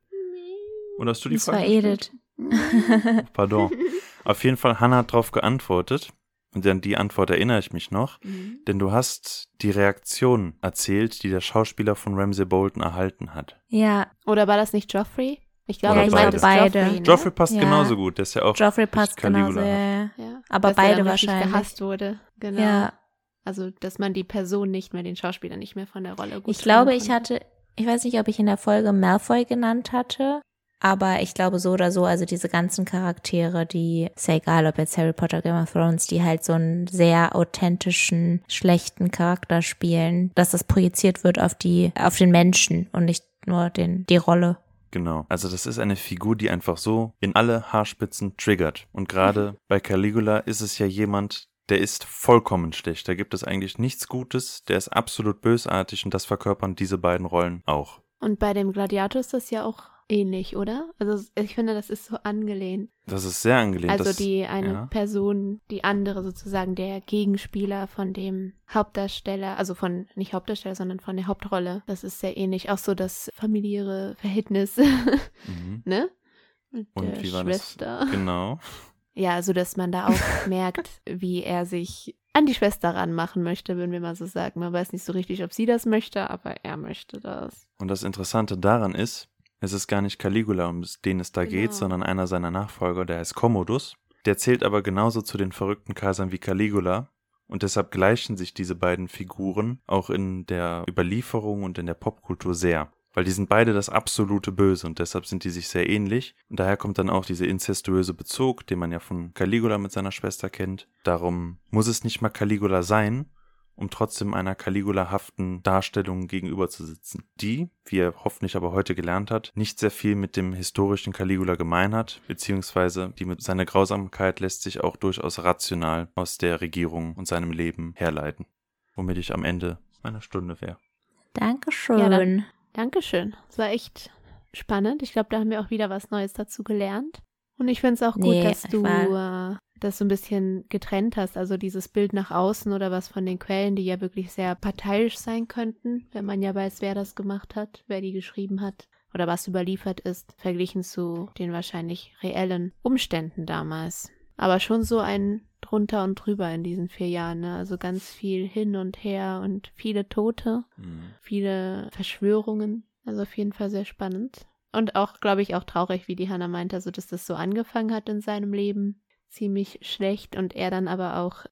Oder hast du die Das Frage war gestellt? Pardon. Auf jeden Fall, Hannah hat darauf geantwortet. Und an die Antwort erinnere ich mich noch. Mhm. Denn du hast die Reaktion erzählt, die der Schauspieler von Ramsey Bolton erhalten hat. Ja, Oder war das nicht Joffrey? Ich glaube, du beide. meintest Beide. Joffrey, ne? Joffrey passt Ja. genauso gut. Der ist ja auch Joffrey passt genauso. Caligula. Ja, ja. Ja. Aber Dass beide wahrscheinlich. gehasst wurde. Genau. ja. Also, dass man die Person nicht mehr, den Schauspieler nicht mehr von der Rolle gut Ich glaube, trennen ich hatte, ich weiß nicht, ob ich in der Folge Malfoy genannt hatte, aber ich glaube so oder so, also diese ganzen Charaktere, die, ist ja egal, ob jetzt Harry Potter, Game of Thrones, die halt so einen sehr authentischen, schlechten Charakter spielen, dass das projiziert wird auf die, auf den Menschen und nicht nur den, die Rolle. Genau. Also das ist eine Figur, die einfach so in alle Haarspitzen triggert. Und gerade bei Caligula ist es ja jemand, der ist vollkommen schlecht. Da gibt es eigentlich nichts Gutes. Der ist absolut bösartig und das verkörpern diese beiden Rollen auch. Und bei dem Gladiator ist das ja auch ähnlich, oder? Also, ich finde, das ist so angelehnt. Das ist sehr angelehnt. Also das, die eine ja. Person, die andere sozusagen der Gegenspieler von dem Hauptdarsteller, also von nicht Hauptdarsteller, sondern von der Hauptrolle. Das ist sehr ähnlich. Auch so das familiäre Verhältnis, Mhm. ne? Mit Und der wie war Schwester. das? Genau. Ja, also dass man da auch merkt, wie er sich an die Schwester ranmachen möchte, würden wir mal so sagen. Man weiß nicht so richtig, ob sie das möchte, aber er möchte das. Und das Interessante daran ist, es ist gar nicht Caligula, um den es da Genau. geht, sondern einer seiner Nachfolger, der heißt Commodus. Der zählt aber genauso zu den verrückten Kaisern wie Caligula. Und deshalb gleichen sich diese beiden Figuren auch in der Überlieferung und in der Popkultur sehr. Weil die sind beide das absolute Böse und deshalb sind die sich sehr ähnlich. Und daher kommt dann auch dieser inzestuöse Bezug, den man ja von Caligula mit seiner Schwester kennt. Darum muss es nicht mal Caligula sein, um trotzdem einer Caligula-haften Darstellung gegenüber zu sitzen, die, wie er hoffentlich aber heute gelernt hat, nicht sehr viel mit dem historischen Caligula gemein hat, beziehungsweise die mit seiner Grausamkeit lässt sich auch durchaus rational aus der Regierung und seinem Leben herleiten. Womit ich am Ende meiner Stunde wäre. Dankeschön. Ja, dann- Dankeschön. Es war echt spannend. Ich glaube, da haben wir auch wieder was Neues dazu gelernt. Und ich finde es auch gut, Nee, dass du war- äh, das so ein bisschen getrennt hast. Also dieses Bild nach außen oder was von den Quellen, die ja wirklich sehr parteiisch sein könnten, wenn man ja weiß, wer das gemacht hat, wer die geschrieben hat oder was überliefert ist, verglichen zu den wahrscheinlich reellen Umständen damals. Aber schon so ein drunter und drüber in diesen vier Jahren. Ne? Also ganz viel hin und her und viele Tote viele Verschwörungen. Also auf jeden Fall sehr spannend. Und auch, glaube ich, auch traurig, wie die Hannah meinte, also dass das so angefangen hat in seinem Leben. Ziemlich schlecht und er dann aber auch,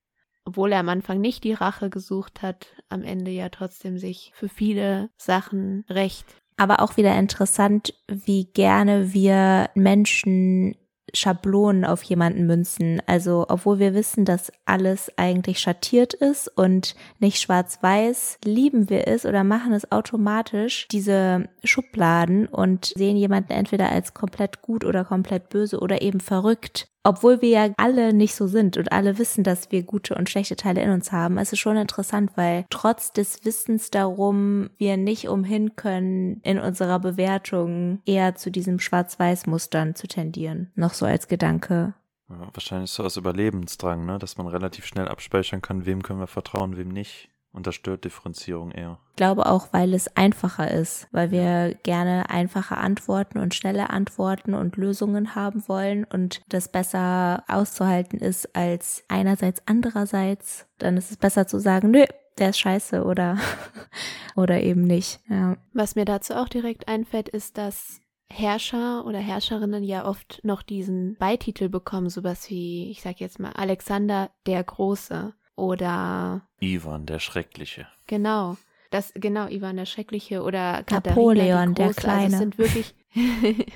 obwohl er am Anfang nicht die Rache gesucht hat, am Ende ja trotzdem sich für viele Sachen recht. Aber auch wieder interessant, wie gerne wir Menschen Schablonen auf jemanden münzen. Also, obwohl wir wissen, dass alles eigentlich schattiert ist und nicht schwarz-weiß, lieben wir es oder machen es automatisch, diese Schubladen und sehen jemanden entweder als komplett gut oder komplett böse oder eben verrückt. Obwohl wir ja alle nicht so sind und alle wissen, dass wir gute und schlechte Teile in uns haben, es ist schon interessant, weil trotz des Wissens darum wir nicht umhin können, in unserer Bewertung eher zu diesem Schwarz-Weiß-Mustern zu tendieren. Noch so als Gedanke. Ja, wahrscheinlich so aus Überlebensdrang, ne? dass man relativ schnell abspeichern kann, wem können wir vertrauen, wem nicht. Und das stört Differenzierung eher. Ich glaube auch, weil es einfacher ist, weil wir gerne einfache Antworten und schnelle Antworten und Lösungen haben wollen und das besser auszuhalten ist als einerseits andererseits. Dann ist es besser zu sagen, nö, der ist scheiße oder, oder eben nicht. Ja. Was mir dazu auch direkt einfällt, ist, dass Herrscher oder Herrscherinnen ja oft noch diesen Beititel bekommen, sowas wie, ich sag jetzt mal, Alexander der Große oder Ivan, der Schreckliche. Genau. Das, genau, Ivan der Schreckliche oder Katharina Napoleon, die der. Also Kleine. es sind wirklich,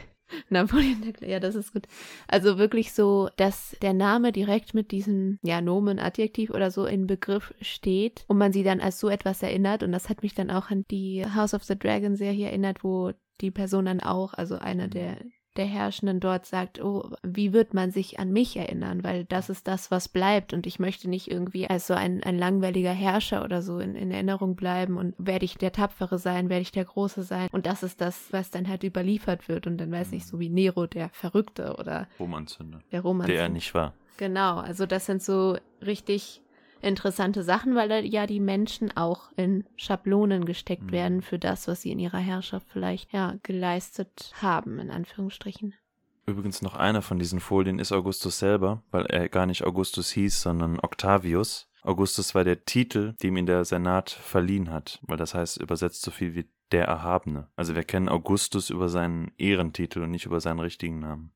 Napoleon der Kleine, ja, das ist gut. Also wirklich so, dass der Name direkt mit diesem, ja, Nomen, Adjektiv oder so in Begriff steht und man sie dann als so etwas erinnert. Und das hat mich dann auch an die House of the Dragon Serie erinnert, wo die Person dann auch, also einer der der Herrschenden dort sagt, oh, wie wird man sich an mich erinnern? Weil das ist das, was bleibt. Und ich möchte nicht irgendwie als so ein, ein langweiliger Herrscher oder so in, in Erinnerung bleiben. Und werde ich der Tapfere sein, werde ich der Große sein. Und das ist das, was dann halt überliefert wird. Und dann weiß ich, so wie Nero, der Verrückte oder Romanzünder. der Romanzünder. Der er nicht war. Genau, also das sind so richtig interessante Sachen, weil da ja die Menschen auch in Schablonen gesteckt Mhm. werden für das, was sie in ihrer Herrschaft vielleicht ja geleistet haben, in Anführungsstrichen. Übrigens noch einer von diesen Folien ist Augustus selber, weil er gar nicht Augustus hieß, sondern Octavius. Augustus war der Titel, dem ihn der Senat verliehen hat, weil das heißt übersetzt so viel wie der Erhabene. Also wir kennen Augustus über seinen Ehrentitel und nicht über seinen richtigen Namen.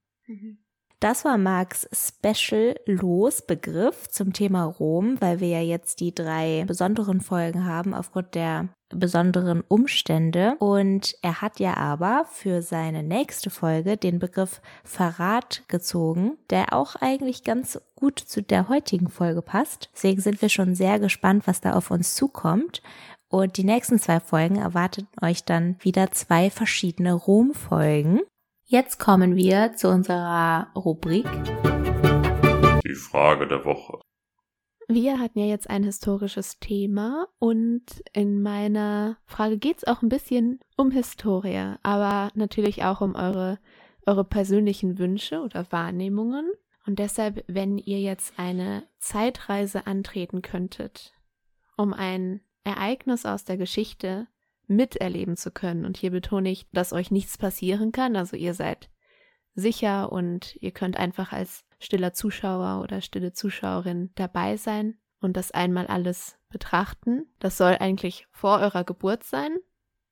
Das war Marks Special Losbegriff zum Thema Rom, weil wir ja jetzt die drei besonderen Folgen haben aufgrund der besonderen Umstände. Und er hat ja aber für seine nächste Folge den Begriff Verrat gezogen, der auch eigentlich ganz gut zu der heutigen Folge passt. Deswegen sind wir schon sehr gespannt, was da auf uns zukommt. Und die nächsten zwei Folgen erwarten euch dann wieder zwei verschiedene Rom-Folgen. Jetzt kommen wir zu unserer Rubrik. Die Frage der Woche. Wir hatten ja jetzt ein historisches Thema und in meiner Frage geht es auch ein bisschen um Historie, aber natürlich auch um eure, eure persönlichen Wünsche oder Wahrnehmungen. Und deshalb, wenn ihr jetzt eine Zeitreise antreten könntet, um ein Ereignis aus der Geschichte miterleben zu können, und hier betone ich, dass euch nichts passieren kann, also ihr seid sicher und ihr könnt einfach als stiller Zuschauer oder stille Zuschauerin dabei sein und das einmal alles betrachten. Das soll eigentlich vor eurer Geburt sein.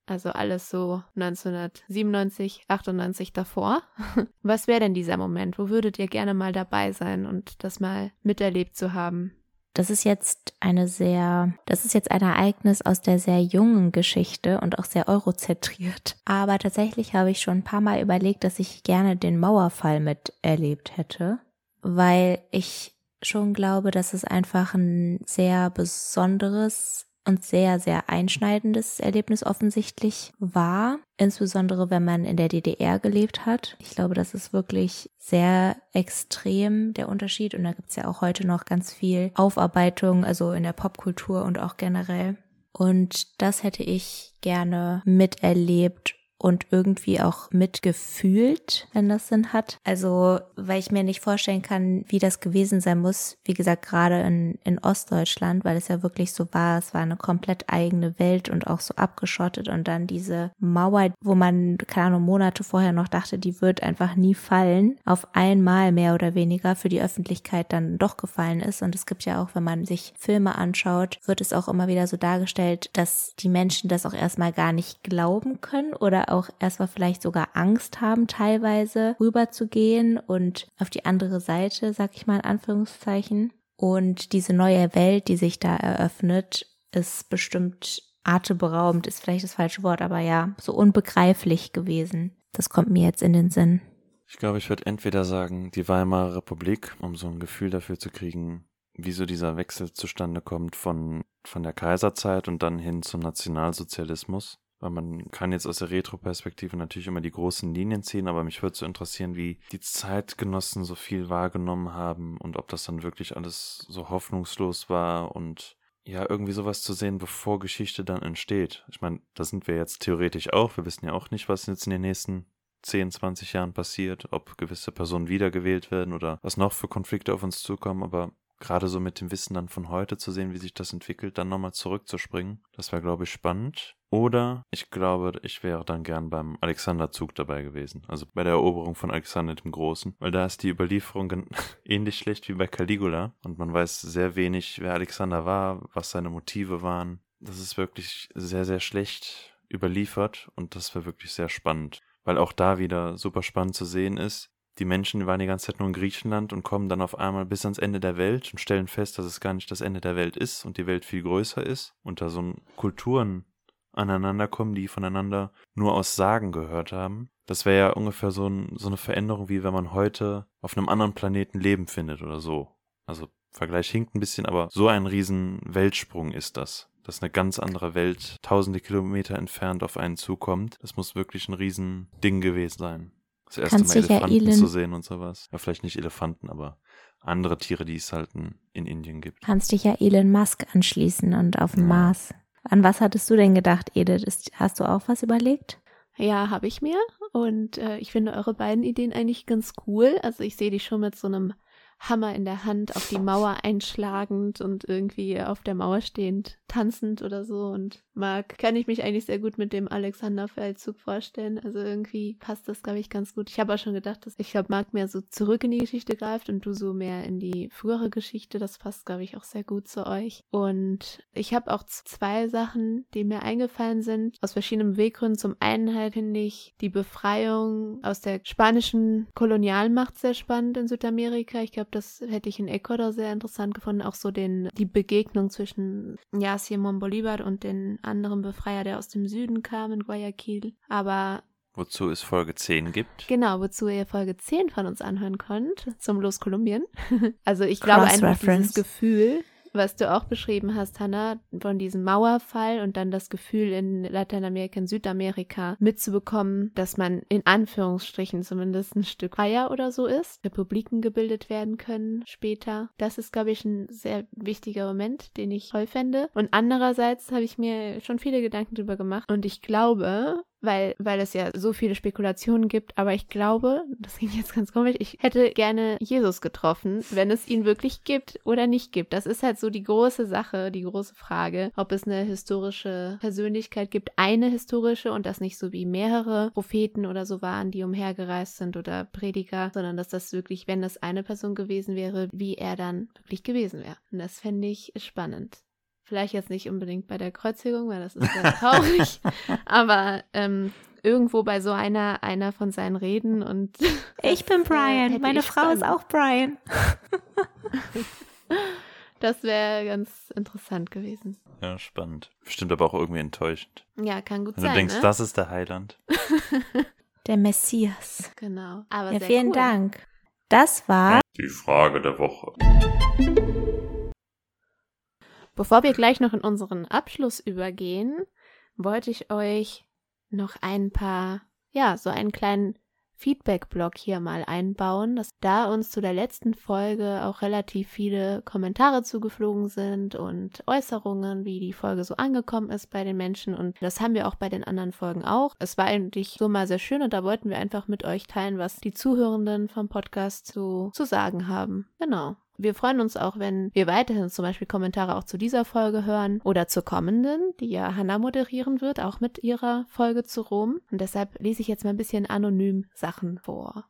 Also alles so 1997, 98 davor. Was wäre denn dieser Moment? Wo würdet ihr gerne mal dabei sein und das mal miterlebt zu haben? Das ist jetzt eine sehr, das ist jetzt ein Ereignis aus der sehr jungen Geschichte und auch sehr eurozentriert. Aber tatsächlich habe ich schon ein paar Mal überlegt, dass ich gerne den Mauerfall miterlebt hätte, weil ich schon glaube, dass es einfach ein sehr besonderes und sehr, sehr einschneidendes Erlebnis offensichtlich war. Insbesondere wenn man in der DDR gelebt hat. Ich glaube, das ist wirklich sehr extrem der Unterschied. Und da gibt's ja auch heute noch ganz viel Aufarbeitung, also in der Popkultur und auch generell. Und das hätte ich gerne miterlebt und irgendwie auch mitgefühlt, wenn das Sinn hat. Also, weil ich mir nicht vorstellen kann, wie das gewesen sein muss. Wie gesagt, gerade in, in Ostdeutschland, weil es ja wirklich so war. Es war eine komplett eigene Welt und auch so abgeschottet. Und dann diese Mauer, wo man, keine Ahnung, Monate vorher noch dachte, die wird einfach nie fallen, auf einmal mehr oder weniger für die Öffentlichkeit dann doch gefallen ist. Und es gibt ja auch, wenn man sich Filme anschaut, wird es auch immer wieder so dargestellt, dass die Menschen das auch erstmal gar nicht glauben können oder auch erstmal vielleicht sogar Angst haben, teilweise rüberzugehen und auf die andere Seite, sag ich mal in Anführungszeichen. Und diese neue Welt, die sich da eröffnet, ist bestimmt atemberaubend, ist vielleicht das falsche Wort, aber ja, so unbegreiflich gewesen. Das kommt mir jetzt in den Sinn. Ich glaube, ich würde entweder sagen, die Weimarer Republik, um so ein Gefühl dafür zu kriegen, wie so dieser Wechsel zustande kommt von, von der Kaiserzeit und dann hin zum Nationalsozialismus. Weil man kann jetzt aus der Retro-Perspektive natürlich immer die großen Linien ziehen, aber mich würde so interessieren, wie die Zeitgenossen so viel wahrgenommen haben und ob das dann wirklich alles so hoffnungslos war und ja, irgendwie sowas zu sehen, bevor Geschichte dann entsteht. Ich meine, da sind wir jetzt theoretisch auch. Wir wissen ja auch nicht, was jetzt in den nächsten 10, 20 Jahren passiert, ob gewisse Personen wiedergewählt werden oder was noch für Konflikte auf uns zukommen, aber gerade so mit dem Wissen dann von heute zu sehen, wie sich das entwickelt, dann nochmal zurückzuspringen, das wäre, glaube ich, spannend. Oder ich glaube, ich wäre dann gern beim Alexanderzug dabei gewesen, also bei der Eroberung von Alexander dem Großen, weil da ist die Überlieferung ähnlich schlecht wie bei Caligula und man weiß sehr wenig, wer Alexander war, was seine Motive waren. Das ist wirklich sehr, sehr schlecht überliefert und das wäre wirklich sehr spannend weil auch da wieder super spannend zu sehen ist. Die Menschen waren die ganze Zeit nur in Griechenland und kommen dann auf einmal bis ans Ende der Welt und stellen fest, dass es gar nicht das Ende der Welt ist und die Welt viel größer ist und da so Kulturen aneinander kommen, die voneinander nur aus Sagen gehört haben. Das wäre ja ungefähr so, ein, so eine Veränderung, wie wenn man heute auf einem anderen Planeten Leben findet oder so. Also Vergleich hinkt ein bisschen, aber so ein riesen Weltsprung ist das. Dass eine ganz andere Welt tausende Kilometer entfernt auf einen zukommt. Das muss wirklich ein riesen Ding gewesen sein. Das erste Kannst Mal dich ja Elefanten Elon- zu sehen und sowas. Ja, vielleicht nicht Elefanten, aber andere Tiere, die es halt in in Indien gibt. Kannst dich ja Elon Musk anschließen und auf dem Ja. Mars. An was hattest du denn gedacht, Edith? Ist, hast du auch was überlegt? Ja, habe ich mir. Und äh, ich finde eure beiden Ideen eigentlich ganz cool. Also ich sehe die schon mit so einem Hammer in der Hand auf die Mauer einschlagend und irgendwie auf der Mauer stehend, tanzend oder so. Und Marc, kann ich mich eigentlich sehr gut mit dem Alexanderfeldzug vorstellen. Also irgendwie passt das, glaube ich, ganz gut. Ich habe auch schon gedacht, dass ich glaube, Marc mehr so zurück in die Geschichte greift und du so mehr in die frühere Geschichte. Das passt, glaube ich, auch sehr gut zu euch. Und ich habe auch zwei Sachen, die mir eingefallen sind, aus verschiedenen Beweggründen. Zum einen halt finde ich die Befreiung aus der spanischen Kolonialmacht sehr spannend in Südamerika. Ich glaube, das hätte ich in Ecuador sehr interessant gefunden. Auch so den, die Begegnung zwischen ja, Simón Bolívar und den anderen Befreier, der aus dem Süden kam in Guayaquil. Aber Wozu es Folge 10 gibt. Genau, wozu ihr Folge 10 von uns anhören könnt, zum Los Kolumbien. Also ich glaube einfach dieses Gefühl, was du auch beschrieben hast, Hannah, von diesem Mauerfall und dann das Gefühl in Lateinamerika, in Südamerika mitzubekommen, dass man in Anführungsstrichen zumindest ein Stück freier oder so ist, Republiken gebildet werden können später. Das ist, glaube ich, ein sehr wichtiger Moment, den ich toll fände. Und andererseits habe ich mir schon viele Gedanken drüber gemacht und ich glaube, weil, weil es ja so viele Spekulationen gibt, aber ich glaube, das klingt jetzt ganz komisch, ich hätte gerne Jesus getroffen, wenn es ihn wirklich gibt oder nicht gibt. Das ist halt so die große Sache, die große Frage, ob es eine historische Persönlichkeit gibt, eine historische und das nicht so wie mehrere Propheten oder so waren, die umhergereist sind oder Prediger, sondern dass das wirklich, wenn das eine Person gewesen wäre, wie er dann wirklich gewesen wäre. Und das fände ich spannend. Vielleicht jetzt nicht unbedingt bei der Kreuzigung, weil das ist sehr traurig. Aber ähm, irgendwo bei so einer, einer von seinen Reden und Ich bin äh, Brian. Meine Frau ist spannend. auch Brian. das wäre ganz interessant gewesen. Ja, spannend. Bestimmt aber auch irgendwie enttäuschend. Ja, kann gut Wenn du sein. denkst, ne? das ist der Heiland. Der Messias. Genau. Aber Ja, sehr vielen cool. Dank. Das war Die Frage der Woche. Bevor wir gleich noch in unseren Abschluss übergehen, wollte ich euch noch ein paar, ja, so einen kleinen Feedback-Blog hier mal einbauen, dass da uns zu der letzten Folge auch relativ viele Kommentare zugeflogen sind und Äußerungen, wie die Folge so angekommen ist bei den Menschen und das haben wir auch bei den anderen Folgen auch. Es war eigentlich so mal sehr schön und da wollten wir einfach mit euch teilen, was die Zuhörenden vom Podcast so zu sagen haben. Genau. Wir freuen uns auch, wenn wir weiterhin zum Beispiel Kommentare auch zu dieser Folge hören oder zur kommenden, die ja Hannah moderieren wird, auch mit ihrer Folge zu Rom. Und deshalb lese ich jetzt mal ein bisschen anonym Sachen vor.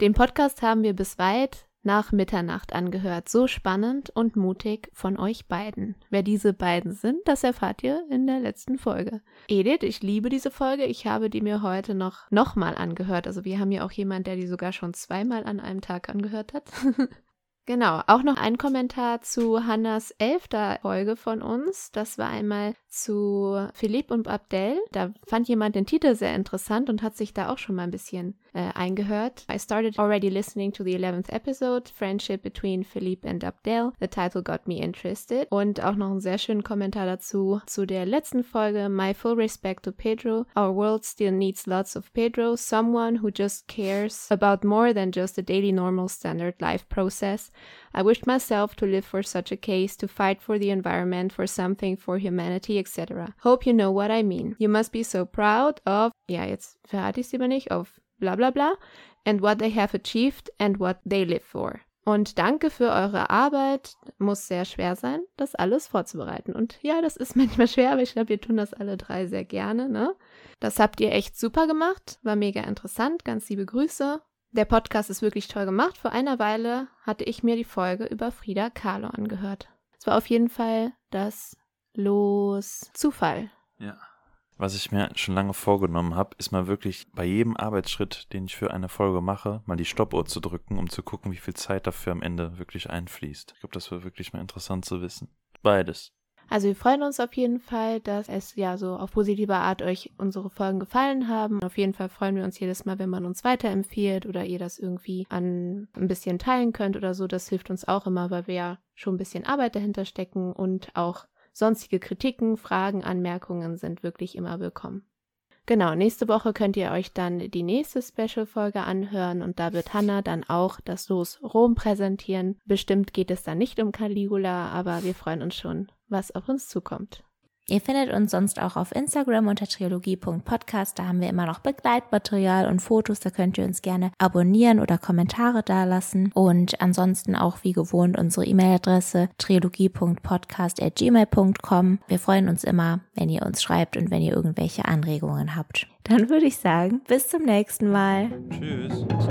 Den Podcast haben wir bis weit nach Mitternacht angehört. So spannend und mutig von euch beiden. Wer diese beiden sind, das erfahrt ihr in der letzten Folge. Edith, ich liebe diese Folge. Ich habe die mir heute noch nochmal angehört. Also wir haben ja auch jemand, der die sogar schon zweimal an einem Tag angehört hat. Genau, auch noch ein Kommentar zu Hannas elfter Folge von uns. Das war einmal zu Philipp und Abdel. Da fand jemand den Titel sehr interessant und hat sich da auch schon mal ein bisschen äh, eingehört. I started already listening to the 11th episode, Friendship between Philippe and Abdel. The title got me interested. Und auch noch einen sehr schönen Kommentar dazu zu der letzten Folge. My full respect to Pedro. Our world still needs lots of Pedro. Someone who just cares about more than just a daily normal standard life process. I wished myself to live for such a case, to fight for the environment, for something, for humanity, etc. Hope you know what I mean. You must be so proud of, ja, jetzt verrate ich es lieber nicht, of bla bla bla, and what they have achieved and what they live for. Und danke für eure Arbeit. Muss sehr schwer sein, das alles vorzubereiten. Und ja, das ist manchmal schwer, aber ich glaube, wir tun das alle drei sehr gerne, ne? Das habt ihr echt super gemacht. War mega interessant. Ganz liebe Grüße. Der Podcast ist wirklich toll gemacht. Vor einer Weile hatte ich mir die Folge über Frida Kahlo angehört. Es war auf jeden Fall das Los Zufall. Ja. Was ich mir schon lange vorgenommen habe, ist mal wirklich bei jedem Arbeitsschritt, den ich für eine Folge mache, mal die Stoppuhr zu drücken, um zu gucken, wie viel Zeit dafür am Ende wirklich einfließt. Ich glaube, das wäre wirklich mal interessant zu wissen. Beides. Also wir freuen uns auf jeden Fall, dass es ja so auf positive Art euch unsere Folgen gefallen haben. Auf jeden Fall freuen wir uns jedes Mal, wenn man uns weiterempfiehlt oder ihr das irgendwie an ein bisschen teilen könnt oder so. Das hilft uns auch immer, weil wir ja schon ein bisschen Arbeit dahinter stecken und auch sonstige Kritiken, Fragen, Anmerkungen sind wirklich immer willkommen. Genau, nächste Woche könnt ihr euch dann die nächste Special-Folge anhören und da wird Hannah dann auch das Los Rom präsentieren. Bestimmt geht es dann nicht um Caligula, aber wir freuen uns schon, was auf uns zukommt. Ihr findet uns sonst auch auf Instagram unter trilogie.podcast. Da haben wir immer noch Begleitmaterial und Fotos. Da könnt ihr uns gerne abonnieren oder Kommentare dalassen. Und ansonsten auch wie gewohnt unsere E-Mail-Adresse trilogie.podcast.gmail.com. Wir freuen uns immer, wenn ihr uns schreibt und wenn ihr irgendwelche Anregungen habt. Dann würde ich sagen, bis zum nächsten Mal. Tschüss. Tschüss.